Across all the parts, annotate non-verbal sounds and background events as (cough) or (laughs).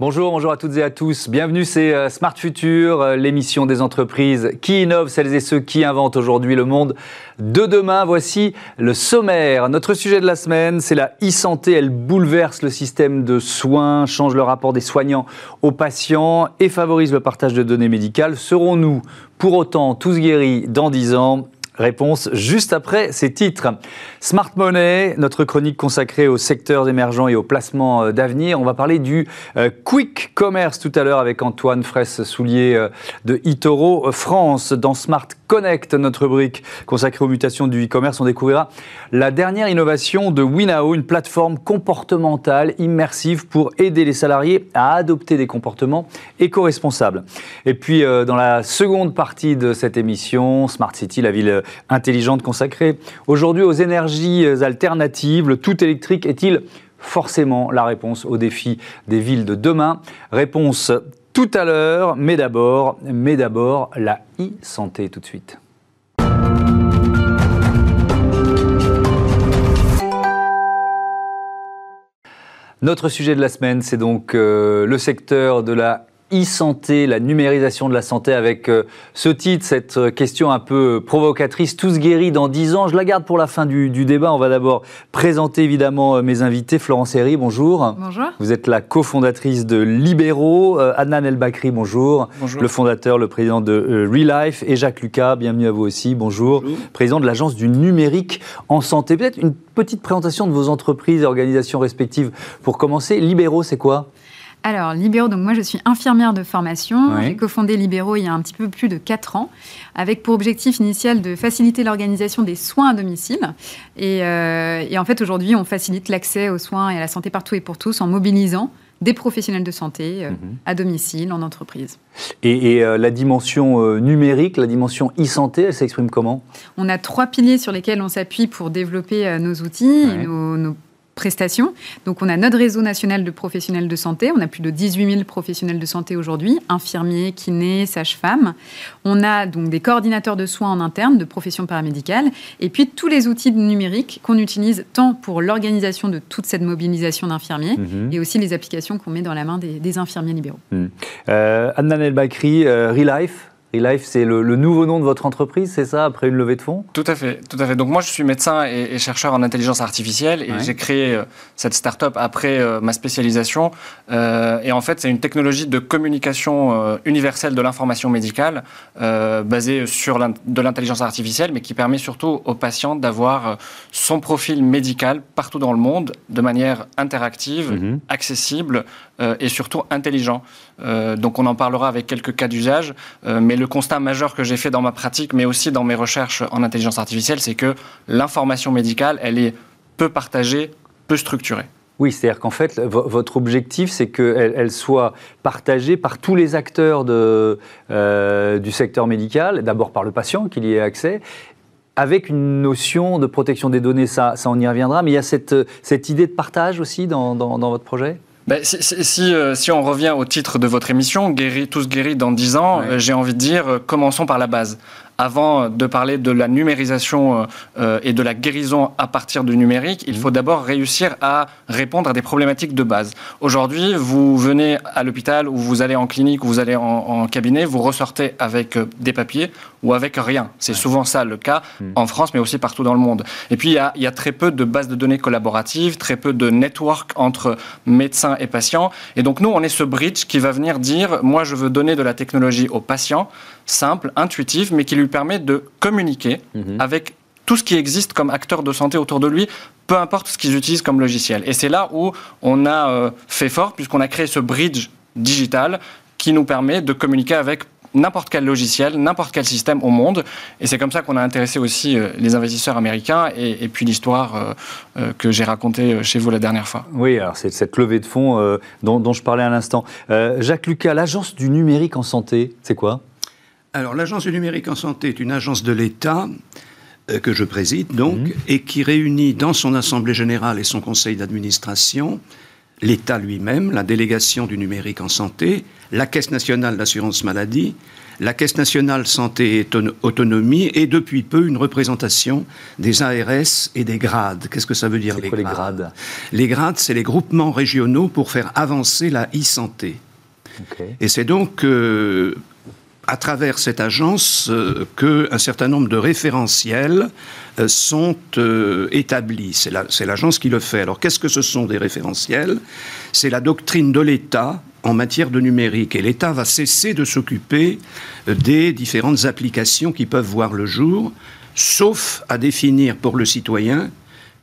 Bonjour, bonjour à toutes et à tous. Bienvenue, c'est euh, Smart Future, euh, l'émission des entreprises qui innovent, celles et ceux qui inventent aujourd'hui le monde de demain. Voici le sommaire. Notre sujet de la semaine, c'est la e-santé. Elle bouleverse le système de soins, change le rapport des soignants aux patients et favorise le partage de données médicales. Serons-nous pour autant tous guéris dans 10 ans? Réponse juste après ces titres. Smart Money, notre chronique consacrée aux secteurs émergents et aux placements euh, d'avenir. On va parler du euh, quick commerce tout à l'heure avec Antoine Fraisse-Soulier euh, de Itoro France. Dans Smart Connect, notre rubrique consacrée aux mutations du e-commerce, on découvrira la dernière innovation de Winao, une plateforme comportementale immersive pour aider les salariés à adopter des comportements éco-responsables. Et puis, dans la seconde partie de cette émission, Smart City, la ville intelligente consacrée aujourd'hui aux énergies alternatives. Le tout électrique est-il forcément la réponse aux défis des villes de demain? Réponse tout à l'heure, mais d'abord, mais d'abord la e-santé tout de suite. Notre sujet de la semaine, c'est donc euh, le secteur de la e-santé, la numérisation de la santé avec euh, ce titre, cette euh, question un peu provocatrice, tous guéris dans 10 ans. Je la garde pour la fin du, débat. On va d'abord présenter évidemment euh, mes invités. Florence Herry, bonjour. Bonjour. Vous êtes la cofondatrice de Libéraux. Adnan El Bakri, bonjour. Bonjour. Le fondateur, le président de Relife. Et Jacques Lucas, bienvenue à vous aussi. Bonjour. Bonjour. Président de l'agence du numérique en santé. Peut-être une petite présentation de vos entreprises et organisations respectives. Pour commencer, Libéraux, c'est quoi? Alors, Libéraux, donc moi je suis infirmière de formation. J'ai cofondé Libéraux il y a un petit peu plus de 4 ans, avec pour objectif initial de faciliter l'organisation des soins à domicile. Et, euh, et en fait, aujourd'hui, on facilite l'accès aux soins et à la santé partout et pour tous en mobilisant des professionnels de santé euh, Mhm. à domicile, en entreprise. Et, et, euh, la dimension euh, numérique, la dimension e-santé, elle s'exprime comment? On a trois piliers sur lesquels on s'appuie pour développer nos outils Ouais. et nos, nos prestations. Donc, on a notre réseau national de professionnels de santé. On a plus de 18 000 professionnels de santé aujourd'hui, infirmiers, kinés, sages-femmes. On a donc des coordinateurs de soins en interne, de professions paramédicales. Et puis, tous les outils numériques qu'on utilise tant pour l'organisation de toute cette mobilisation d'infirmiers Mhm. et aussi les applications qu'on met dans la main des, des infirmiers libéraux. Euh, Adnan El Bakri, euh, Relife. Relife, c'est le, le nouveau nom de votre entreprise, c'est ça, après une levée de fonds? Tout à fait, tout à fait. Donc moi, je suis médecin et, et chercheur en intelligence artificielle et Ouais. j'ai créé euh, cette start-up après euh, ma spécialisation. Euh, et en fait, c'est une technologie de communication universelle de l'information médicale basée sur de l'intelligence artificielle, mais qui permet surtout aux patients d'avoir son profil médical partout dans le monde de manière interactive, Mhm. accessible et surtout intelligent. Euh, donc on en parlera avec quelques cas d'usage, euh, mais le constat majeur que j'ai fait dans ma pratique, mais aussi dans mes recherches en intelligence artificielle, c'est que l'information médicale, elle est peu partagée, peu structurée. Oui, c'est-à-dire qu'en fait, vo- votre objectif, c'est qu'elle elle soit partagée par tous les acteurs euh, du secteur médical, d'abord par le patient, qu'il y ait accès, avec une notion de protection des données, ça, ça on y reviendra, mais il y a cette, idée de partage aussi dans votre projet? Ben, si, si- si, euh, si on revient au titre de votre émission, guéris, tous guéris dans 10 ans, Ouais. euh, j'ai envie de dire, euh, commençons par la base. Avant de parler de la numérisation euh, euh, et de la guérison à partir du numérique, il faut d'abord réussir à répondre à des problématiques de base. Aujourd'hui, vous venez à l'hôpital ou vous allez en clinique ou vous allez en, en cabinet, vous ressortez avec euh, des papiers ou avec rien. C'est souvent ça le cas Mm. en France, mais aussi partout dans le monde. Et puis, il y a, il y a très peu de bases de données collaboratives, très peu de network entre médecins et patients. Et donc, nous, on est ce bridge qui va venir dire, moi, je veux donner de la technologie au patient, simple, intuitive, mais qui lui permet de communiquer Mhm. avec tout ce qui existe comme acteur de santé autour de lui, peu importe ce qu'ils utilisent comme logiciel. Et c'est là où on a euh, fait fort, puisqu'on a créé ce bridge digital qui nous permet de communiquer avec n'importe quel logiciel, n'importe quel système au monde. Et c'est comme ça qu'on a intéressé aussi euh, les investisseurs américains et, et puis l'histoire euh, que j'ai racontée chez vous la dernière fois. Oui, alors c'est cette levée de fonds dont, dont je parlais à l'instant. Euh, Jacques Lucas, l'agence du numérique en santé, c'est quoi? Alors, l'Agence du numérique en santé est une agence de l'État euh, que je préside donc, Mhm. et qui réunit dans son assemblée générale et son conseil d'administration l'État lui-même, la délégation du numérique en santé, la Caisse nationale d'assurance maladie, la Caisse nationale santé et autonomie est depuis peu une représentation des ARS et des grades. Qu'est-ce que ça veut dire les, grades Les grades, c'est les groupements régionaux pour faire avancer la e-santé. Et c'est donc euh, à travers cette agence euh, qu'un certain nombre de référentiels euh, sont euh, établis. C'est l'agence qui le fait. Alors qu'est-ce que ce sont des référentiels? C'est la doctrine de l'État en matière de numérique. Et l'État va cesser de s'occuper des différentes applications qui peuvent voir le jour, sauf à définir pour le citoyen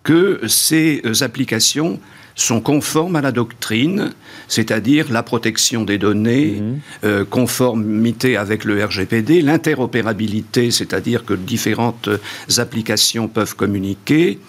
que ces applications sont conformes à la doctrine, c'est-à-dire la protection des données, mhm. euh, conformité avec le RGPD, l'interopérabilité, c'est-à-dire que différentes applications peuvent communiquer,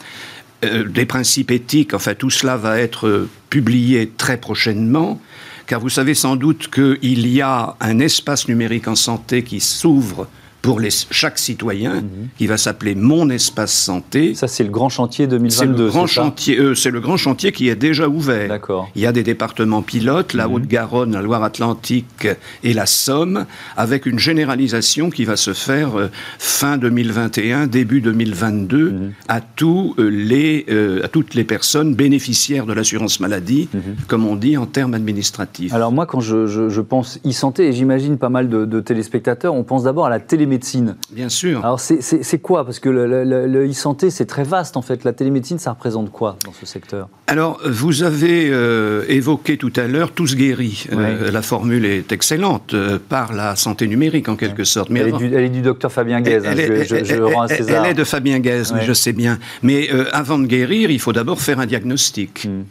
euh, des principes éthiques, enfin tout cela va être publié très prochainement car vous savez sans doute qu'il y a un espace numérique en santé qui s'ouvre pour les, chaque citoyen, mhm. qui va s'appeler Mon Espace Santé. Ça, c'est le grand chantier 2022. C'est le grand chantier. Euh, c'est le grand chantier qui est déjà ouvert. D'accord. Il y a des départements pilotes, la mhm. Haute-Garonne, la Loire-Atlantique et la Somme, avec une généralisation qui va se faire euh, fin 2021, début 2022, mhm. à tous euh, les, à toutes les personnes bénéficiaires de l'assurance maladie, comme on dit en termes administratifs. Alors moi, quand je, je, pense e-santé, et j'imagine pas mal de, de téléspectateurs, on pense d'abord à la télé télémédecine. Bien sûr. Alors c'est quoi? Parce que le, e-santé, c'est très vaste en fait. La télémédecine, ça représente quoi dans ce secteur? Alors, vous avez euh, évoqué tout à l'heure tous guéris. Euh, la formule est excellente euh, par la santé numérique en quelque sorte. Mais elle, est du, docteur Fabien Guez. Hein, elle, je, je, rends à César. Elle est de Fabien Guez, je sais bien. Mais avant de guérir, il faut d'abord faire un diagnostic. Hmm.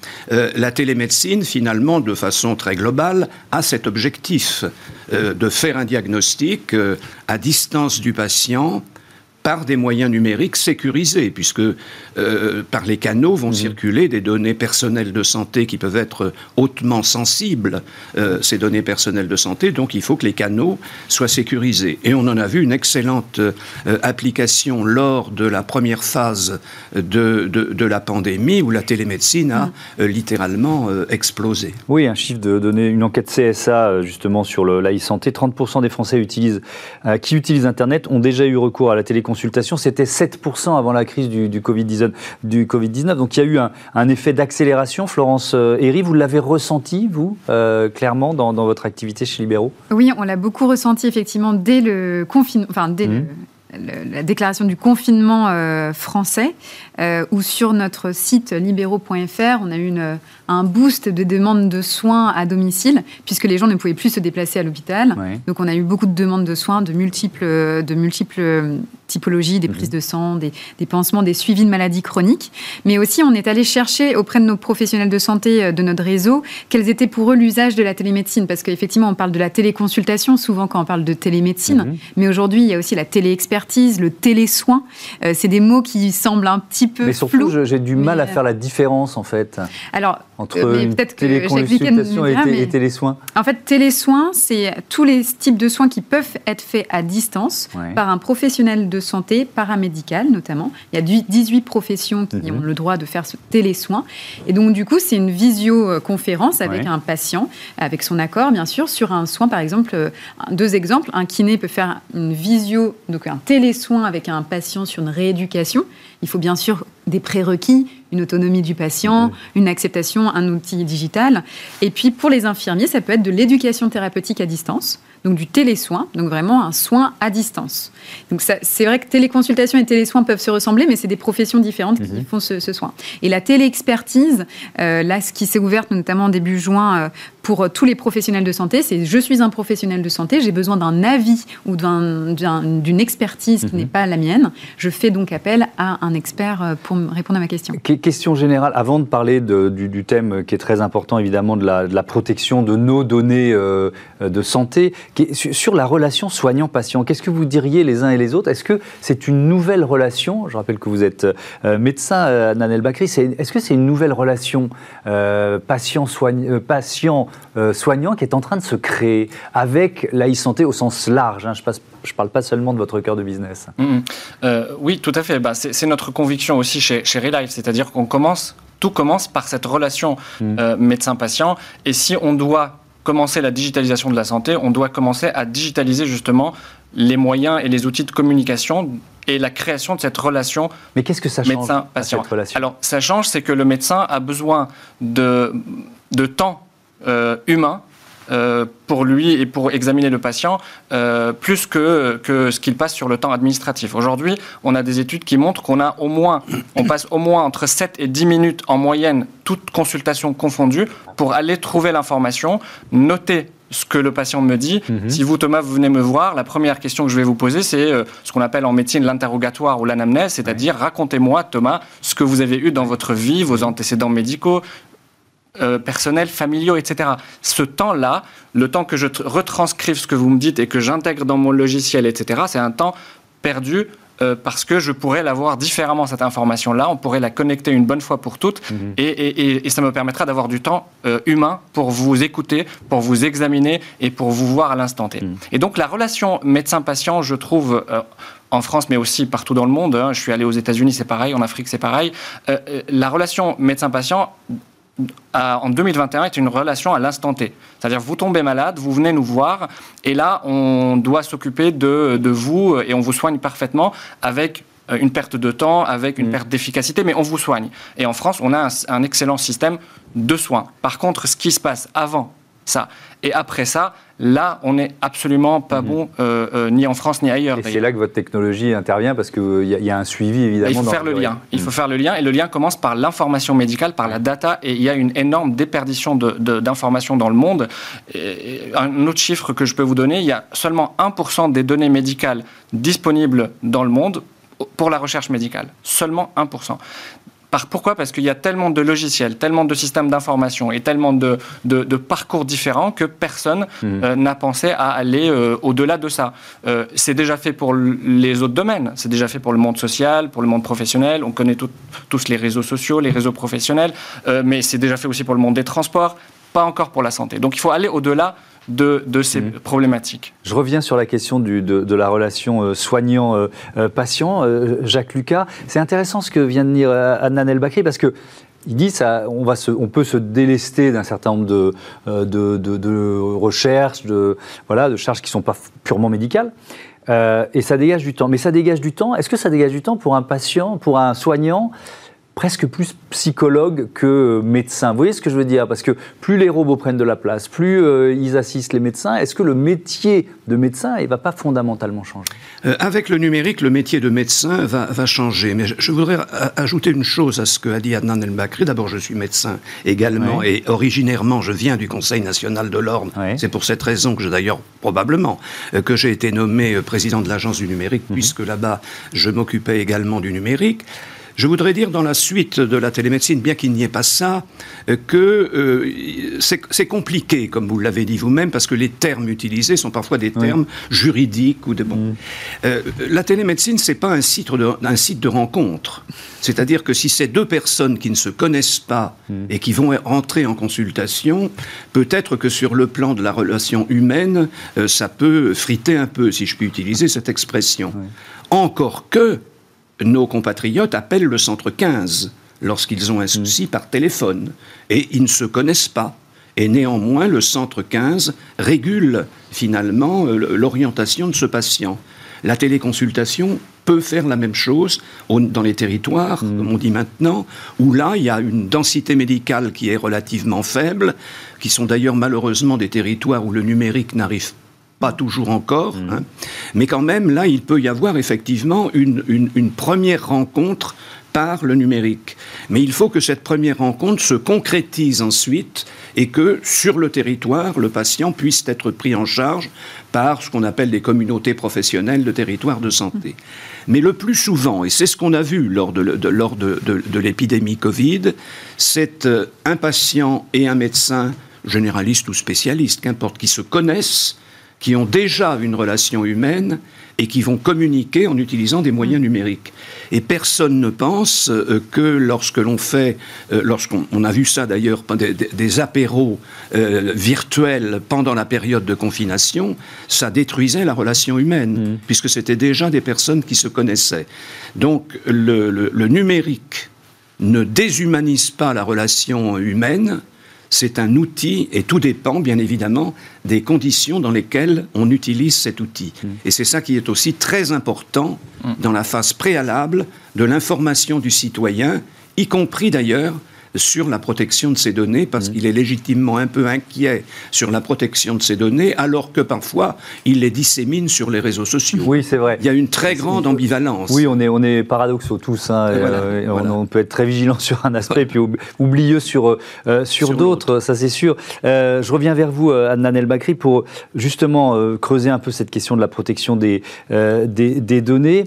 la télémédecine, finalement, de façon très globale, a cet objectif de faire un diagnostic à distance du patient par des moyens numériques sécurisés, puisque euh, par les canaux vont mmh. circuler des données personnelles de santé qui peuvent être hautement sensibles, euh, ces données personnelles de santé, donc il faut que les canaux soient sécurisés. Et on en a vu une excellente euh, application lors de la première phase de, de, la pandémie, où la télémédecine a mmh. littéralement explosé. Oui, un chiffre de données, une enquête CSA justement sur le, santé 30% des Français utilisent, qui utilisent Internet ont déjà eu recours à la téléconsultation c'était 7% avant la crise du, Covid-19. Du COVID Donc il y a eu un, effet d'accélération. Florence Herry, euh, vous l'avez ressenti, vous, euh, clairement, dans, votre activité chez Libéraux? Oui, on l'a beaucoup ressenti, effectivement, dès le confinement, enfin, dès mmh. la déclaration du confinement euh, français, où sur notre site libéraux.fr, on a eu une, un boost de demandes de soins à domicile, puisque les gens ne pouvaient plus se déplacer à l'hôpital. Donc on a eu beaucoup de demandes de soins de multiples, de multiples typologies, des mhm. prises de sang, des, des, pansements, des suivis de maladies chroniques. Mais aussi, on est allé chercher auprès de nos professionnels de santé euh, de notre réseau quels étaient pour eux l'usage de la télémédecine. Parce qu'effectivement, on parle de la téléconsultation souvent quand on parle de télémédecine. Mhm. Mais aujourd'hui, il y a aussi la téléexpertise, le télésoin. Euh, c'est des mots qui semblent un petit peu Mais surtout, j'ai du mal à faire la différence en fait. Alors, entre euh, une téléconsultation et, et télésoins En fait, télésoins, c'est tous les types de soins qui peuvent être faits à distance par un professionnel de santé paramédical notamment. Il y a 18 professions qui mhm. ont le droit de faire ce télésoin. Et donc, du coup, c'est une visioconférence avec un patient, avec son accord, bien sûr, sur un soin, par exemple. Euh, deux exemples. Un kiné peut faire une visio, donc un télésoin avec un patient sur une rééducation. Il faut bien sûr des prérequis, une autonomie du patient, une acceptation, un outil digital. Et puis pour les infirmiers, ça peut être de l'éducation thérapeutique à distance donc du télésoin, donc vraiment un soin à distance. Donc c'est vrai que téléconsultation et télésoin peuvent se ressembler, mais c'est des professions différentes qui mhm. font ce, soin. Et la téléexpertise, euh, là, ce qui s'est ouverte notamment début juin euh, pour euh, tous les professionnels de santé, c'est je suis un professionnel de santé, j'ai besoin d'un avis ou d'une expertise qui mhm. n'est pas la mienne. Je fais donc appel à un expert pour me répondre à ma question. Question générale, avant de parler du, thème qui est très important, évidemment, de la, protection de nos données de santé, sur la relation soignant-patient, qu'est-ce que vous diriez les uns et les autres? Est-ce que c'est une nouvelle relation? Je rappelle que vous êtes euh, médecin, euh, Nanel Bakri. Est-ce que c'est une nouvelle relation euh, patient-soignant patient, qui est en train de se créer avec la e-santé au sens large hein? Je ne parle pas seulement de votre cœur de business. Mmh, mmh. oui, tout à fait. Bah, c'est notre conviction aussi chez, chez Relife, c'est-à-dire qu'on commence, tout commence par cette relation mmh. médecin-patient. Et si on doit commencer la digitalisation de la santé, on doit commencer à digitaliser justement les moyens et les outils de communication et la création de cette relation Mais qu'est-ce que ça change médecin-patient Alors, ça change, c'est que le médecin a besoin de, de temps euh, humain euh, pour lui et pour examiner le patient, euh, plus que, que ce qu'il passe sur le temps administratif. Aujourd'hui, on a des études qui montrent qu'on a au moins, on passe au moins entre 7 et 10 minutes en moyenne, toute consultation confondue, pour aller trouver l'information, noter ce que le patient me dit. Mhm. Si vous, Thomas, vous venez me voir, la première question que je vais vous poser, c'est euh, ce qu'on appelle en médecine l'interrogatoire ou l'anamnèse, c'est-à-dire racontez-moi, Thomas, ce que vous avez eu dans votre vie, vos antécédents médicaux, euh, personnels, familiaux, etc. Ce temps-là, le temps que je retranscrive ce que vous me dites et que j'intègre dans mon logiciel, etc., c'est un temps perdu euh, parce que je pourrais l'avoir différemment, cette information-là. On pourrait la connecter une bonne fois pour toutes. Mhm. Et, ça me permettra d'avoir du temps euh, humain pour vous écouter, pour vous examiner et pour vous voir à l'instant T. Mhm. Et donc la relation médecin-patient, je trouve, en France, mais aussi partout dans le monde, hein, je suis allé aux États-Unis, c'est pareil, en Afrique, c'est pareil, la relation médecin-patient en 2021 est une relation à l'instant T. C'est-à-dire vous tombez malade, vous venez nous voir, et là on doit s'occuper de, vous et on vous soigne parfaitement avec euh, une perte de temps, avec une mm. perte d'efficacité, mais on vous soigne. Et en France, on a un excellent système de soins. Par contre, ce qui se passe avant ça. Et après ça, là, on n'est absolument pas mhm. bon, euh, euh, ni en France ni ailleurs. Et c'est là que votre technologie intervient parce qu'il euh, y, a un suivi évidemment. il faut faire le lien. Il faut faire le lien et le lien commence par l'information médicale, par la data. Et il y a une énorme déperdition d'informations de, dans le monde. un autre chiffre que je peux vous donner, il y a seulement 1% des données médicales disponibles dans le monde pour la recherche médicale. Seulement 1% pourquoi? Parce qu'il y a tellement de logiciels, tellement de systèmes d'information et tellement de, parcours différents que personne mmh. euh, n'a pensé à aller euh, au-delà de ça. Euh, c'est déjà fait pour les autres domaines. C'est déjà fait pour le monde social, pour le monde professionnel. On connaît tous les réseaux sociaux, les réseaux professionnels, mais c'est déjà fait aussi pour le monde des transports, pas encore pour la santé. Donc il faut aller au-delà de, ces mmh. problématiques. Je reviens sur la question de, la relation euh, soignant-patient. Euh, euh, Jacques Lucas, c'est intéressant ce que vient de dire Adnan El Bakri parce que il dit ça, on, va on peut se délester d'un certain nombre de, de, recherches, de, voilà, de charges qui ne sont pas purement médicales. et ça dégage du temps. Mais ça dégage du temps. Est-ce que ça dégage du temps pour un patient, pour un soignant? Presque plus psychologue que médecin. Vous voyez ce que je veux dire? Parce que plus les robots prennent de la place, plus euh, ils assistent les médecins, est-ce que le métier de médecin ne va pas fondamentalement changer? Euh, Avec le numérique, le métier de médecin va, changer. Mais je, voudrais ajouter une chose à ce que a dit Adnan El Bakri. D'abord, je suis médecin également et originairement, je viens du Conseil national de l'ordre. C'est pour cette raison que j'ai d'ailleurs, probablement, euh, que j'ai été nommé président de l'agence du numérique, mhm. puisque là-bas, je m'occupais également du numérique. Je voudrais dire dans la suite de la télémédecine, bien qu'il n'y ait pas ça, euh, que euh, c'est compliqué, comme vous l'avez dit vous-même, parce que les termes utilisés sont parfois des termes juridiques ou de bon. Mm. Euh, la télémédecine, c'est pas un site de, un site de rencontre. C'est-à-dire que si c'est deux personnes qui ne se connaissent pas mm. et qui vont rentrer en consultation, peut-être que sur le plan de la relation humaine, ça peut friter un peu, si je puis utiliser cette expression. Encore que nos compatriotes appellent le centre 15 lorsqu'ils ont un souci mm. par téléphone. Et ils ne se connaissent pas. Et néanmoins, le centre 15 régule finalement euh, l'orientation de ce patient. La téléconsultation peut faire la même chose dans les territoires, mm. comme on dit maintenant, où là, il y a une densité médicale qui est relativement faible, qui sont d'ailleurs malheureusement des territoires où le numérique n'arrive pas pas toujours encore, mmh. hein. mais quand même, là, il peut y avoir effectivement une, une, première rencontre par le numérique. Mais il faut que cette première rencontre se concrétise ensuite et que sur le territoire, le patient puisse être pris en charge par ce qu'on appelle des communautés professionnelles de territoire de santé. Mais le plus souvent, et c'est ce qu'on a vu lors de, lors de, de l'épidémie Covid, c'est euh, un patient et un médecin, généraliste ou spécialiste, qu'importe, qui se connaissent, qui ont déjà une relation humaine et qui vont communiquer en utilisant des moyens numériques. Et personne ne pense euh, que lorsque l'on fait, euh, lorsqu'on a vu ça d'ailleurs, des, des, apéros euh, virtuels pendant la période de confination, ça détruisait la relation humaine, mmh. puisque c'était déjà des personnes qui se connaissaient. Donc le numérique ne déshumanise pas la relation humaine, c'est un outil et tout dépend bien évidemment des conditions dans lesquelles on utilise cet outil. Mm. Et c'est ça qui est aussi très important mm. dans la phase préalable de l'information du citoyen, y compris d'ailleurs sur la protection de ces données, parce mmh. qu'il est légitimement un peu inquiet sur la protection de ces données, alors que parfois il les dissémine sur les réseaux sociaux. Oui, c'est vrai. Il y a une très grande ambivalence. Oui, on est, on est paradoxaux tous. Hein, euh, on, peut être très vigilant (laughs) sur un aspect, puis oublieux sur, euh, sur, d'autres, ça c'est sûr. Euh, je reviens vers vous, Anna Bakri, pour justement creuser un peu cette question de la protection des, des, des données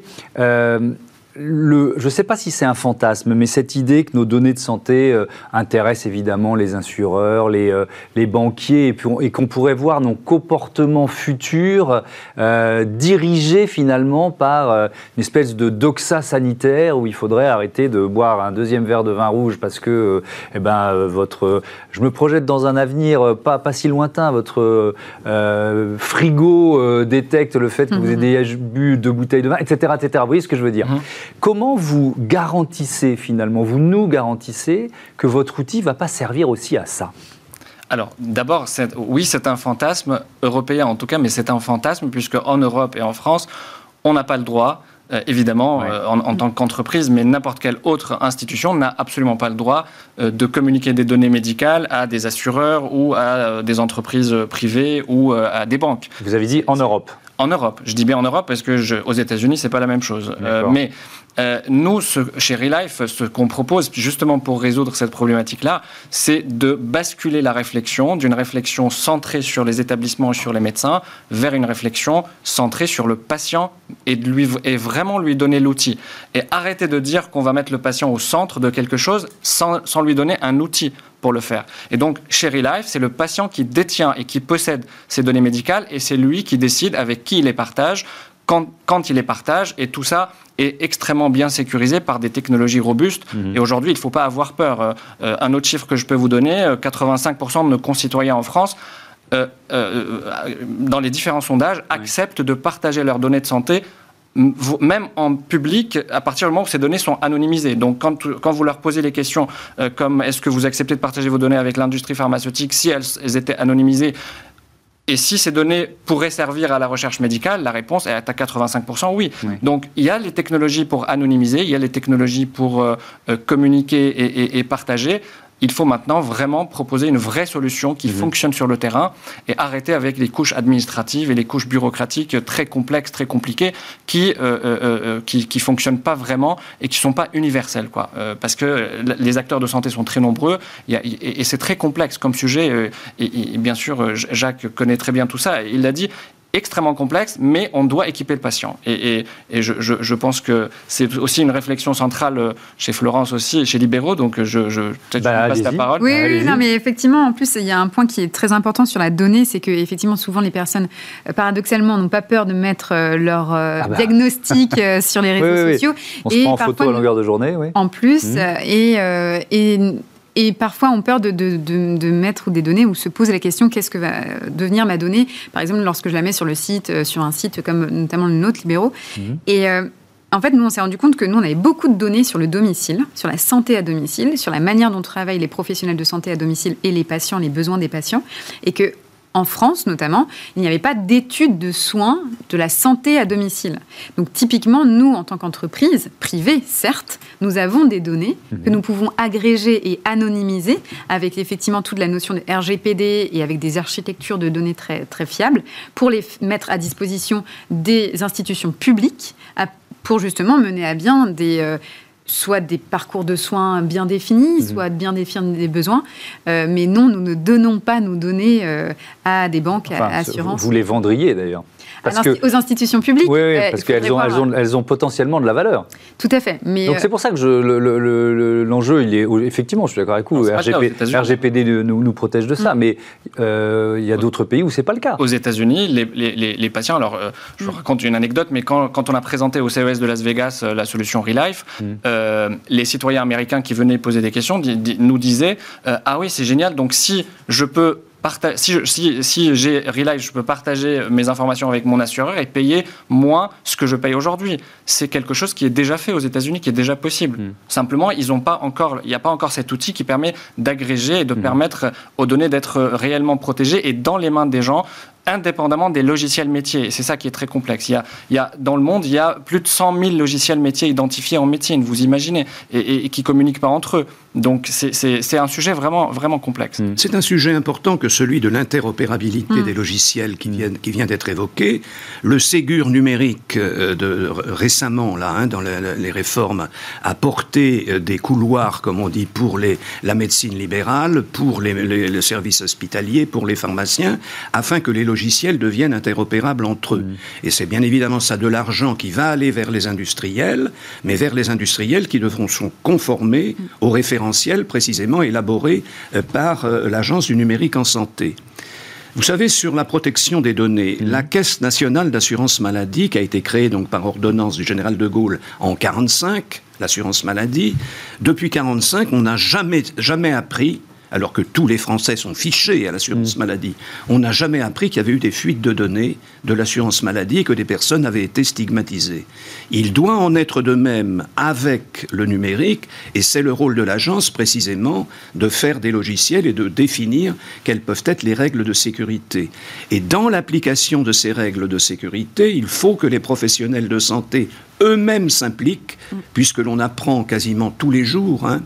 je ne sais pas si c'est un fantasme, mais cette idée que nos données de santé euh, intéressent évidemment les assureurs, les, euh, les banquiers, et, qu'on pourrait voir nos comportements futurs euh, dirigés finalement par une espèce de doxa sanitaire où il faudrait arrêter de boire un deuxième verre de vin rouge parce que, eh ben, votre, je me projette dans un avenir pas, pas si lointain, votre frigo détecte le fait que vous mhm. ayez bu deux bouteilles de vin, etc., etc. Vous voyez ce que je veux dire? Mhm. Comment vous garantissez finalement, vous nous garantissez que votre outil ne va pas servir aussi à ça? Alors, d'abord, oui, c'est un fantasme européen en tout cas, mais c'est un fantasme puisque en Europe et en France, on n'a pas le droit euh, évidemment, euh, en, tant qu'entreprise, mais n'importe quelle autre institution n'a absolument pas le droit euh, de communiquer des données médicales à des assureurs ou à des entreprises privées ou à des banques. Vous avez dit en Europe en Europe. Je dis bien en Europe parce que je, aux États-Unis, c'est pas la même chose. mais euh, nous, chez Relife, ce qu'on propose justement pour résoudre cette problématique-là, c'est de basculer la réflexion d'une réflexion centrée sur les établissements et sur les médecins vers une réflexion centrée sur le patient et, de lui, et vraiment lui donner l'outil. Et arrêter de dire qu'on va mettre le patient au centre de quelque chose sans, sans lui donner un outil pour le faire. Et donc, chez Relife, c'est le patient qui détient et qui possède ces données médicales et c'est lui qui décide avec qui il les partage, quand, il les partage, et tout ça est extrêmement bien sécurisé par des technologies robustes. Mhm. Et aujourd'hui, il ne faut pas avoir peur. Euh, euh, un autre chiffre que je peux vous donner, 85% euh, de nos concitoyens en France dans les différents sondages, acceptent de partager leurs données de santé même en public, à partir du moment où ces données sont anonymisées. Donc, quand, quand vous leur posez les questions comme est-ce que vous acceptez de partager vos données avec l'industrie pharmaceutique, si elles, étaient anonymisées, et si ces données pourraient servir à la recherche médicale, la réponse est à 85% oui. Donc il y a les technologies pour anonymiser, il y a les technologies pour euh, euh, communiquer et, partager il faut maintenant vraiment proposer une vraie solution qui mhm. fonctionne sur le terrain et arrêter avec les couches administratives et les couches bureaucratiques très complexes, très compliquées, qui euh, euh, euh qui, qui, fonctionnent pas vraiment et qui sont pas universelles, quoi. Euh, parce que les acteurs de santé sont très nombreux et, c'est très complexe comme sujet. Et, et, bien sûr, Jacques connaît très bien tout ça. Il l'a dit extrêmement complexe, mais on doit équiper le patient. Et, je, pense que c'est aussi une réflexion centrale euh, chez Florence aussi, et chez Libéraux, donc je, peut-être bah, passe la parole. Oui, oui non, mais effectivement, en plus, il y a un point qui est très important sur la donnée, c'est que effectivement, souvent, les personnes, euh, paradoxalement, n'ont pas peur de mettre euh, leur ah bah. diagnostic (laughs) sur les réseaux sociaux. On se prend en photo à longueur de journée, oui. En plus, mmh. et, et et parfois ont peur de, de, mettre des données ou se poser la question qu'est-ce que va devenir ma donnée? Par exemple, lorsque je la mets sur le site, euh, sur un site comme notamment le nôtre, Libéraux. Mhm. Et euh, en fait, nous, on s'est rendu compte que nous, on avait beaucoup de données sur le domicile, sur la santé à domicile, sur la manière dont travaillent les professionnels de santé à domicile et les patients, les besoins des patients. Et que en France notamment, il n'y avait pas d'études de soins de la santé à domicile. Donc typiquement, nous, en tant qu'entreprise privée, certes, nous avons des données que mhm. nous pouvons agréger et anonymiser avec effectivement toute la notion de RGPD et avec des architectures de données très, très fiables pour les mettre à disposition des institutions publiques pour justement mener à bien des... Euh, soit des parcours de soins bien définis, mhm. soit bien définir des besoins. Euh, mais non, nous ne donnons pas nos données euh, à des banques, à assurances. Vous les vendriez d'ailleurs aux institutions publiques. Oui, euh, parce qu'elles ont, elles ont, elles ont, potentiellement de la valeur. Tout à fait. Mais Donc c'est pour ça que l'enjeu, il est effectivement, je suis d'accord avec vous, RGPD nous, nous, protège de ça, mm. mais il y a d'autres pays où c'est pas le cas. Aux États-Unis, les, les, les, patients, alors je vous mm. raconte une anecdote, mais quand, quand, on a présenté au CES de Las Vegas la solution Relife, mm. les citoyens américains qui venaient poser des questions nous disaient Ah oui, c'est génial, donc si je peux si, si, j'ai Relife, je peux partager mes informations avec mon assureur et payer moins ce que je paye aujourd'hui. C'est quelque chose qui est déjà fait aux États-Unis, qui est déjà possible. Hmm. Simplement, ils ont pas encore, il n'y a pas encore cet outil qui permet d'agréger et de hmm. permettre aux données d'être réellement protégées et dans les mains des gens indépendamment des logiciels métiers. C'est ça qui est très complexe. Il y, a, il y a, dans le monde, il y a plus de 100 000 logiciels métiers identifiés en médecine, vous imaginez, et, qui ne communiquent pas entre eux. Donc c'est un sujet vraiment, vraiment complexe. Hmm. C'est un sujet important que celui de l'interopérabilité hmm. des logiciels qui, viennent, qui vient d'être évoqué. Le Ségur numérique euh, de, récemment, là, hein, dans les réformes, a porté euh, des couloirs, comme on dit, pour les, la médecine libérale, pour les, les, services hospitaliers, pour les pharmaciens, afin que les logiciels deviennent interopérables entre eux. Hmm. Et c'est bien évidemment ça de l'argent qui va aller vers les industriels, mais vers les industriels qui devront se conformer aux références précisément élaboré euh, par euh, l'Agence du numérique en santé. Vous savez, sur la protection des données, mmh. la Caisse nationale d'assurance maladie, qui a été créée donc par ordonnance du général de Gaulle en 1945, l'assurance maladie, depuis 1945, on n'a jamais, jamais appris alors que tous les Français sont fichés à l'assurance mm. maladie. On n'a jamais appris qu'il y avait eu des fuites de données de l'assurance maladie et que des personnes avaient été stigmatisées. Il doit en être de même avec le numérique, et c'est le rôle de l'agence précisément de faire des logiciels et de définir quelles peuvent être les règles de sécurité. Et dans l'application de ces règles de sécurité, il faut que les professionnels de santé eux-mêmes s'impliquent, puisque l'on apprend quasiment tous les jours hein,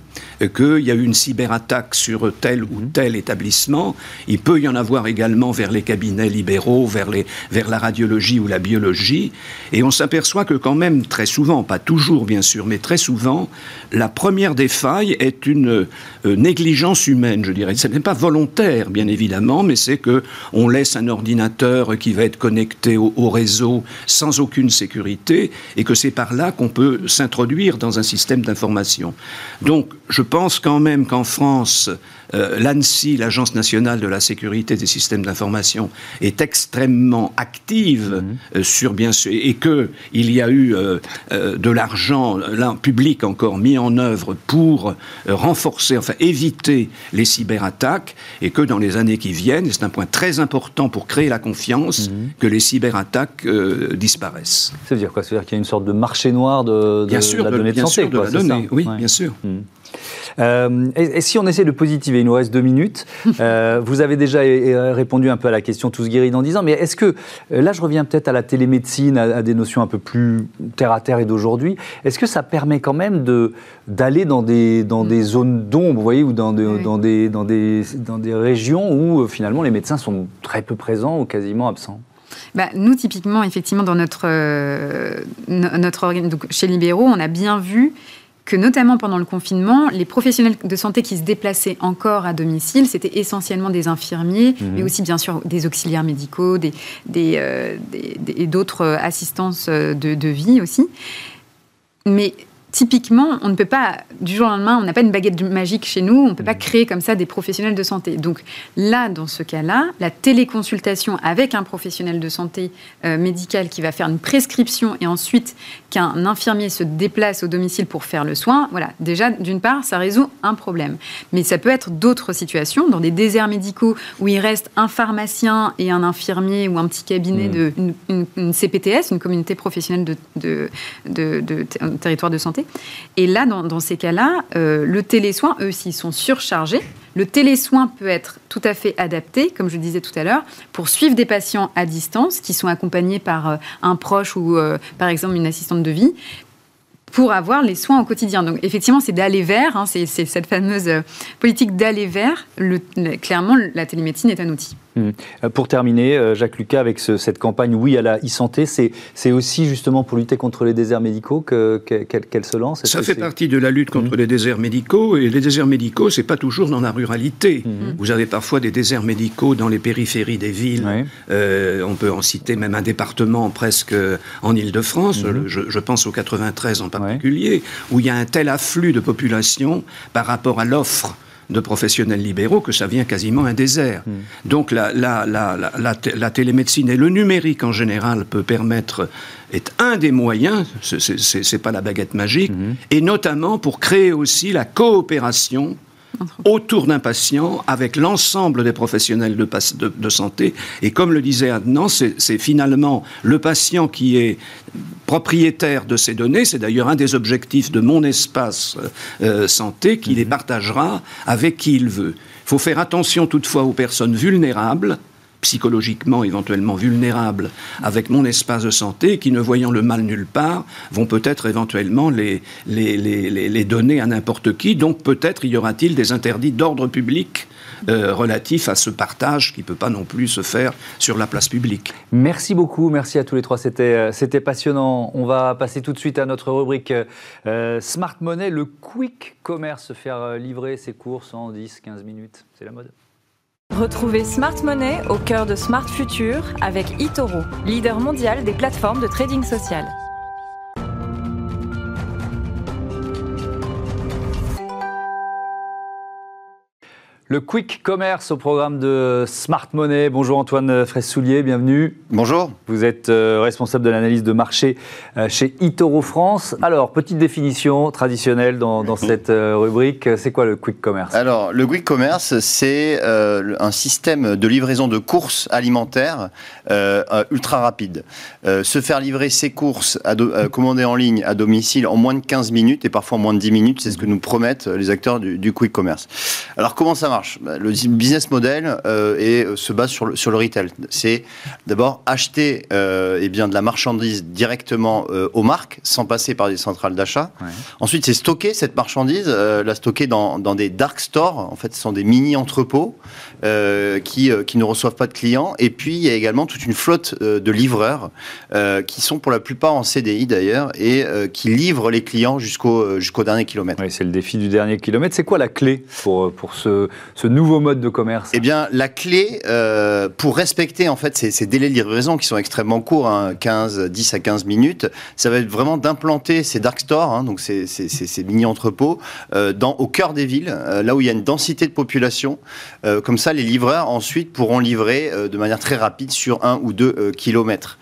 qu'il y a eu une cyberattaque sur tel ou mhm. tel établissement. Il peut y en avoir également vers les cabinets libéraux, vers, les, vers la radiologie ou la biologie. Et on s'aperçoit que quand même très souvent, pas toujours bien sûr, mais très souvent, la première des failles est une euh, négligence humaine, je dirais. Ce n'est pas volontaire, bien évidemment, mais c'est que on laisse un ordinateur qui va être connecté au, au réseau sans aucune sécurité et que c'est par là qu'on peut s'introduire dans un système d'information. Donc, je pense quand même qu'en France, euh, l'ANSI, l'Agence nationale de la sécurité des systèmes d'information, est extrêmement active mhm. euh, sur bien sûr et que il y a eu euh, de l'argent public encore mis en œuvre pour renforcer, enfin éviter les cyberattaques, et que dans les années qui viennent, c'est un point très important pour créer la confiance, mhm. que les cyberattaques disparaissent. Ça veut dire quoi? Ça veut dire qu'il y a une sorte de marché noir de, bien sûr, la donnée de, santé, de la donnée, oui, bien sûr. Mhm. Euh, et, si on essaie de positiver, il nous reste deux minutes. (laughs) Euh, vous avez déjà répondu un peu à la question tous guéris en disant, mais est-ce que, euh, là je reviens peut-être à la télémédecine, à, des notions un peu plus terre à terre et d'aujourd'hui, est-ce que ça permet quand même d'aller dans des, dans des zones d'ombre, vous voyez, ou dans, dans, des, dans, des, dans des régions où finalement les médecins sont très peu présents ou quasiment absents? Bah, nous, typiquement, effectivement, dans notre, notre donc, chez Libéraux, on a bien vu que notamment pendant le confinement, les professionnels de santé qui se déplaçaient encore à domicile, c'était essentiellement des infirmiers, mhm. mais aussi bien sûr des auxiliaires médicaux, des, des, euh, et d'autres assistances de, de vie aussi. Mais typiquement, on ne peut pas, du jour au lendemain, on n'a pas une baguette magique chez nous, on ne peut pas mmh. créer comme ça des professionnels de santé. Donc là, dans ce cas-là, la téléconsultation avec un professionnel de santé euh, médical qui va faire une prescription et ensuite qu'un infirmier se déplace au domicile pour faire le soin, voilà, déjà, d'une part, ça résout un problème. Mais ça peut être d'autres situations, dans des déserts médicaux où il reste un pharmacien et un infirmier ou un petit cabinet mmh. de une, CPTS, une communauté professionnelle de, de, de, de territoire de santé et là, dans, ces cas-là, euh, le télésoin, eux, s'ils sont surchargés, le télésoin peut être tout à fait adapté, comme je disais tout à l'heure, pour suivre des patients à distance qui sont accompagnés par euh, un proche ou, euh, par exemple, une assistante de vie pour avoir les soins au quotidien. Donc effectivement, c'est d'aller vers, hein, c'est cette fameuse politique d'aller vers. clairement, la télémédecine est un outil. Mmh. Euh, pour terminer, euh, Jacques Lucas, avec cette campagne Oui à la e-santé, c'est aussi justement pour lutter contre les déserts médicaux qu'elle se lance? Ça fait partie de la lutte contre mmh. les déserts médicaux, et les déserts médicaux, c'est pas toujours dans la ruralité. Mmh. Vous avez parfois des déserts médicaux dans les périphéries des villes. Euh, on peut en citer même un département presque en Ile-de-France, je, pense au 93 en particulier, où il y a un tel afflux de population par rapport à l'offre de professionnels libéraux que ça vient quasiment un désert. Hmm. Donc la, la, la, la, télémédecine et le numérique en général peut permettre, est un des moyens, ce n'est pas la baguette magique, hmm. et notamment pour créer aussi la coopération autour d'un patient avec l'ensemble des professionnels de, de, santé. Et comme le disait Adnan, c'est finalement le patient qui est propriétaire de ces données. C'est d'ailleurs un des objectifs de mon espace euh, santé qui les mhm. partagera avec qui il veut. Il faut faire attention toutefois aux personnes vulnérables psychologiquement éventuellement vulnérables avec mon espace de santé, qui ne voyant le mal nulle part, vont peut-être éventuellement les, les, les, les donner à n'importe qui. Donc peut-être y aura-t-il des interdits d'ordre public euh, relatifs à ce partage qui ne peut pas non plus se faire sur la place publique. Merci beaucoup, merci à tous les trois, c'était, euh, passionnant. On va passer tout de suite à notre rubrique euh, Smart Money, le quick commerce, faire livrer ses courses en 10-15 minutes. C'est la mode. Retrouvez Smart Money au cœur de Smart Future avec eToro, leader mondial des plateformes de trading social. Le quick commerce au programme de Smart Money. Bonjour Antoine Fraisse-Soulier, bienvenue. Bonjour. Vous êtes euh, responsable de l'analyse de marché euh, chez Itoro France. Alors, petite définition traditionnelle dans, dans cette euh, rubrique. C'est quoi le quick commerce? Alors, le quick commerce, c'est un système de livraison de courses alimentaires ultra rapide. se faire livrer ses courses à commandées en ligne à domicile en moins de 15 minutes et parfois en moins de 10 minutes, c'est ce que nous promettent les acteurs du, du quick commerce. Alors, comment ça marche bah, le business model euh, euh, se base sur le, sur le retail. C'est d'abord acheter euh, eh bien, de la marchandise directement aux marques, sans passer par des centrales d'achat. Ensuite, c'est stocker cette marchandise, la stocker dans, dans, des dark stores. En fait, ce sont des mini-entrepôts qui, qui ne reçoivent pas de clients. Et puis, il y a également toute une flotte de livreurs qui sont pour la plupart en CDI d'ailleurs et qui livrent les clients jusqu'au jusqu'au dernier kilomètre. Oui, c'est le défi du dernier kilomètre. C'est quoi la clé pour, pour ce, ce nouveau mode de commerce? Eh bien, la clé euh, pour respecter en fait ces, délais de livraison qui sont extrêmement courts, 15, hein, 10 à 15 minutes, ça va être vraiment d'implanter ces dark stores, hein, donc ces, mini entrepôts, euh, dans au cœur des villes, euh, là où il y a une densité de population. comme ça, les livreurs ensuite pourront livrer de manière très rapide sur un ou deux kilomètres.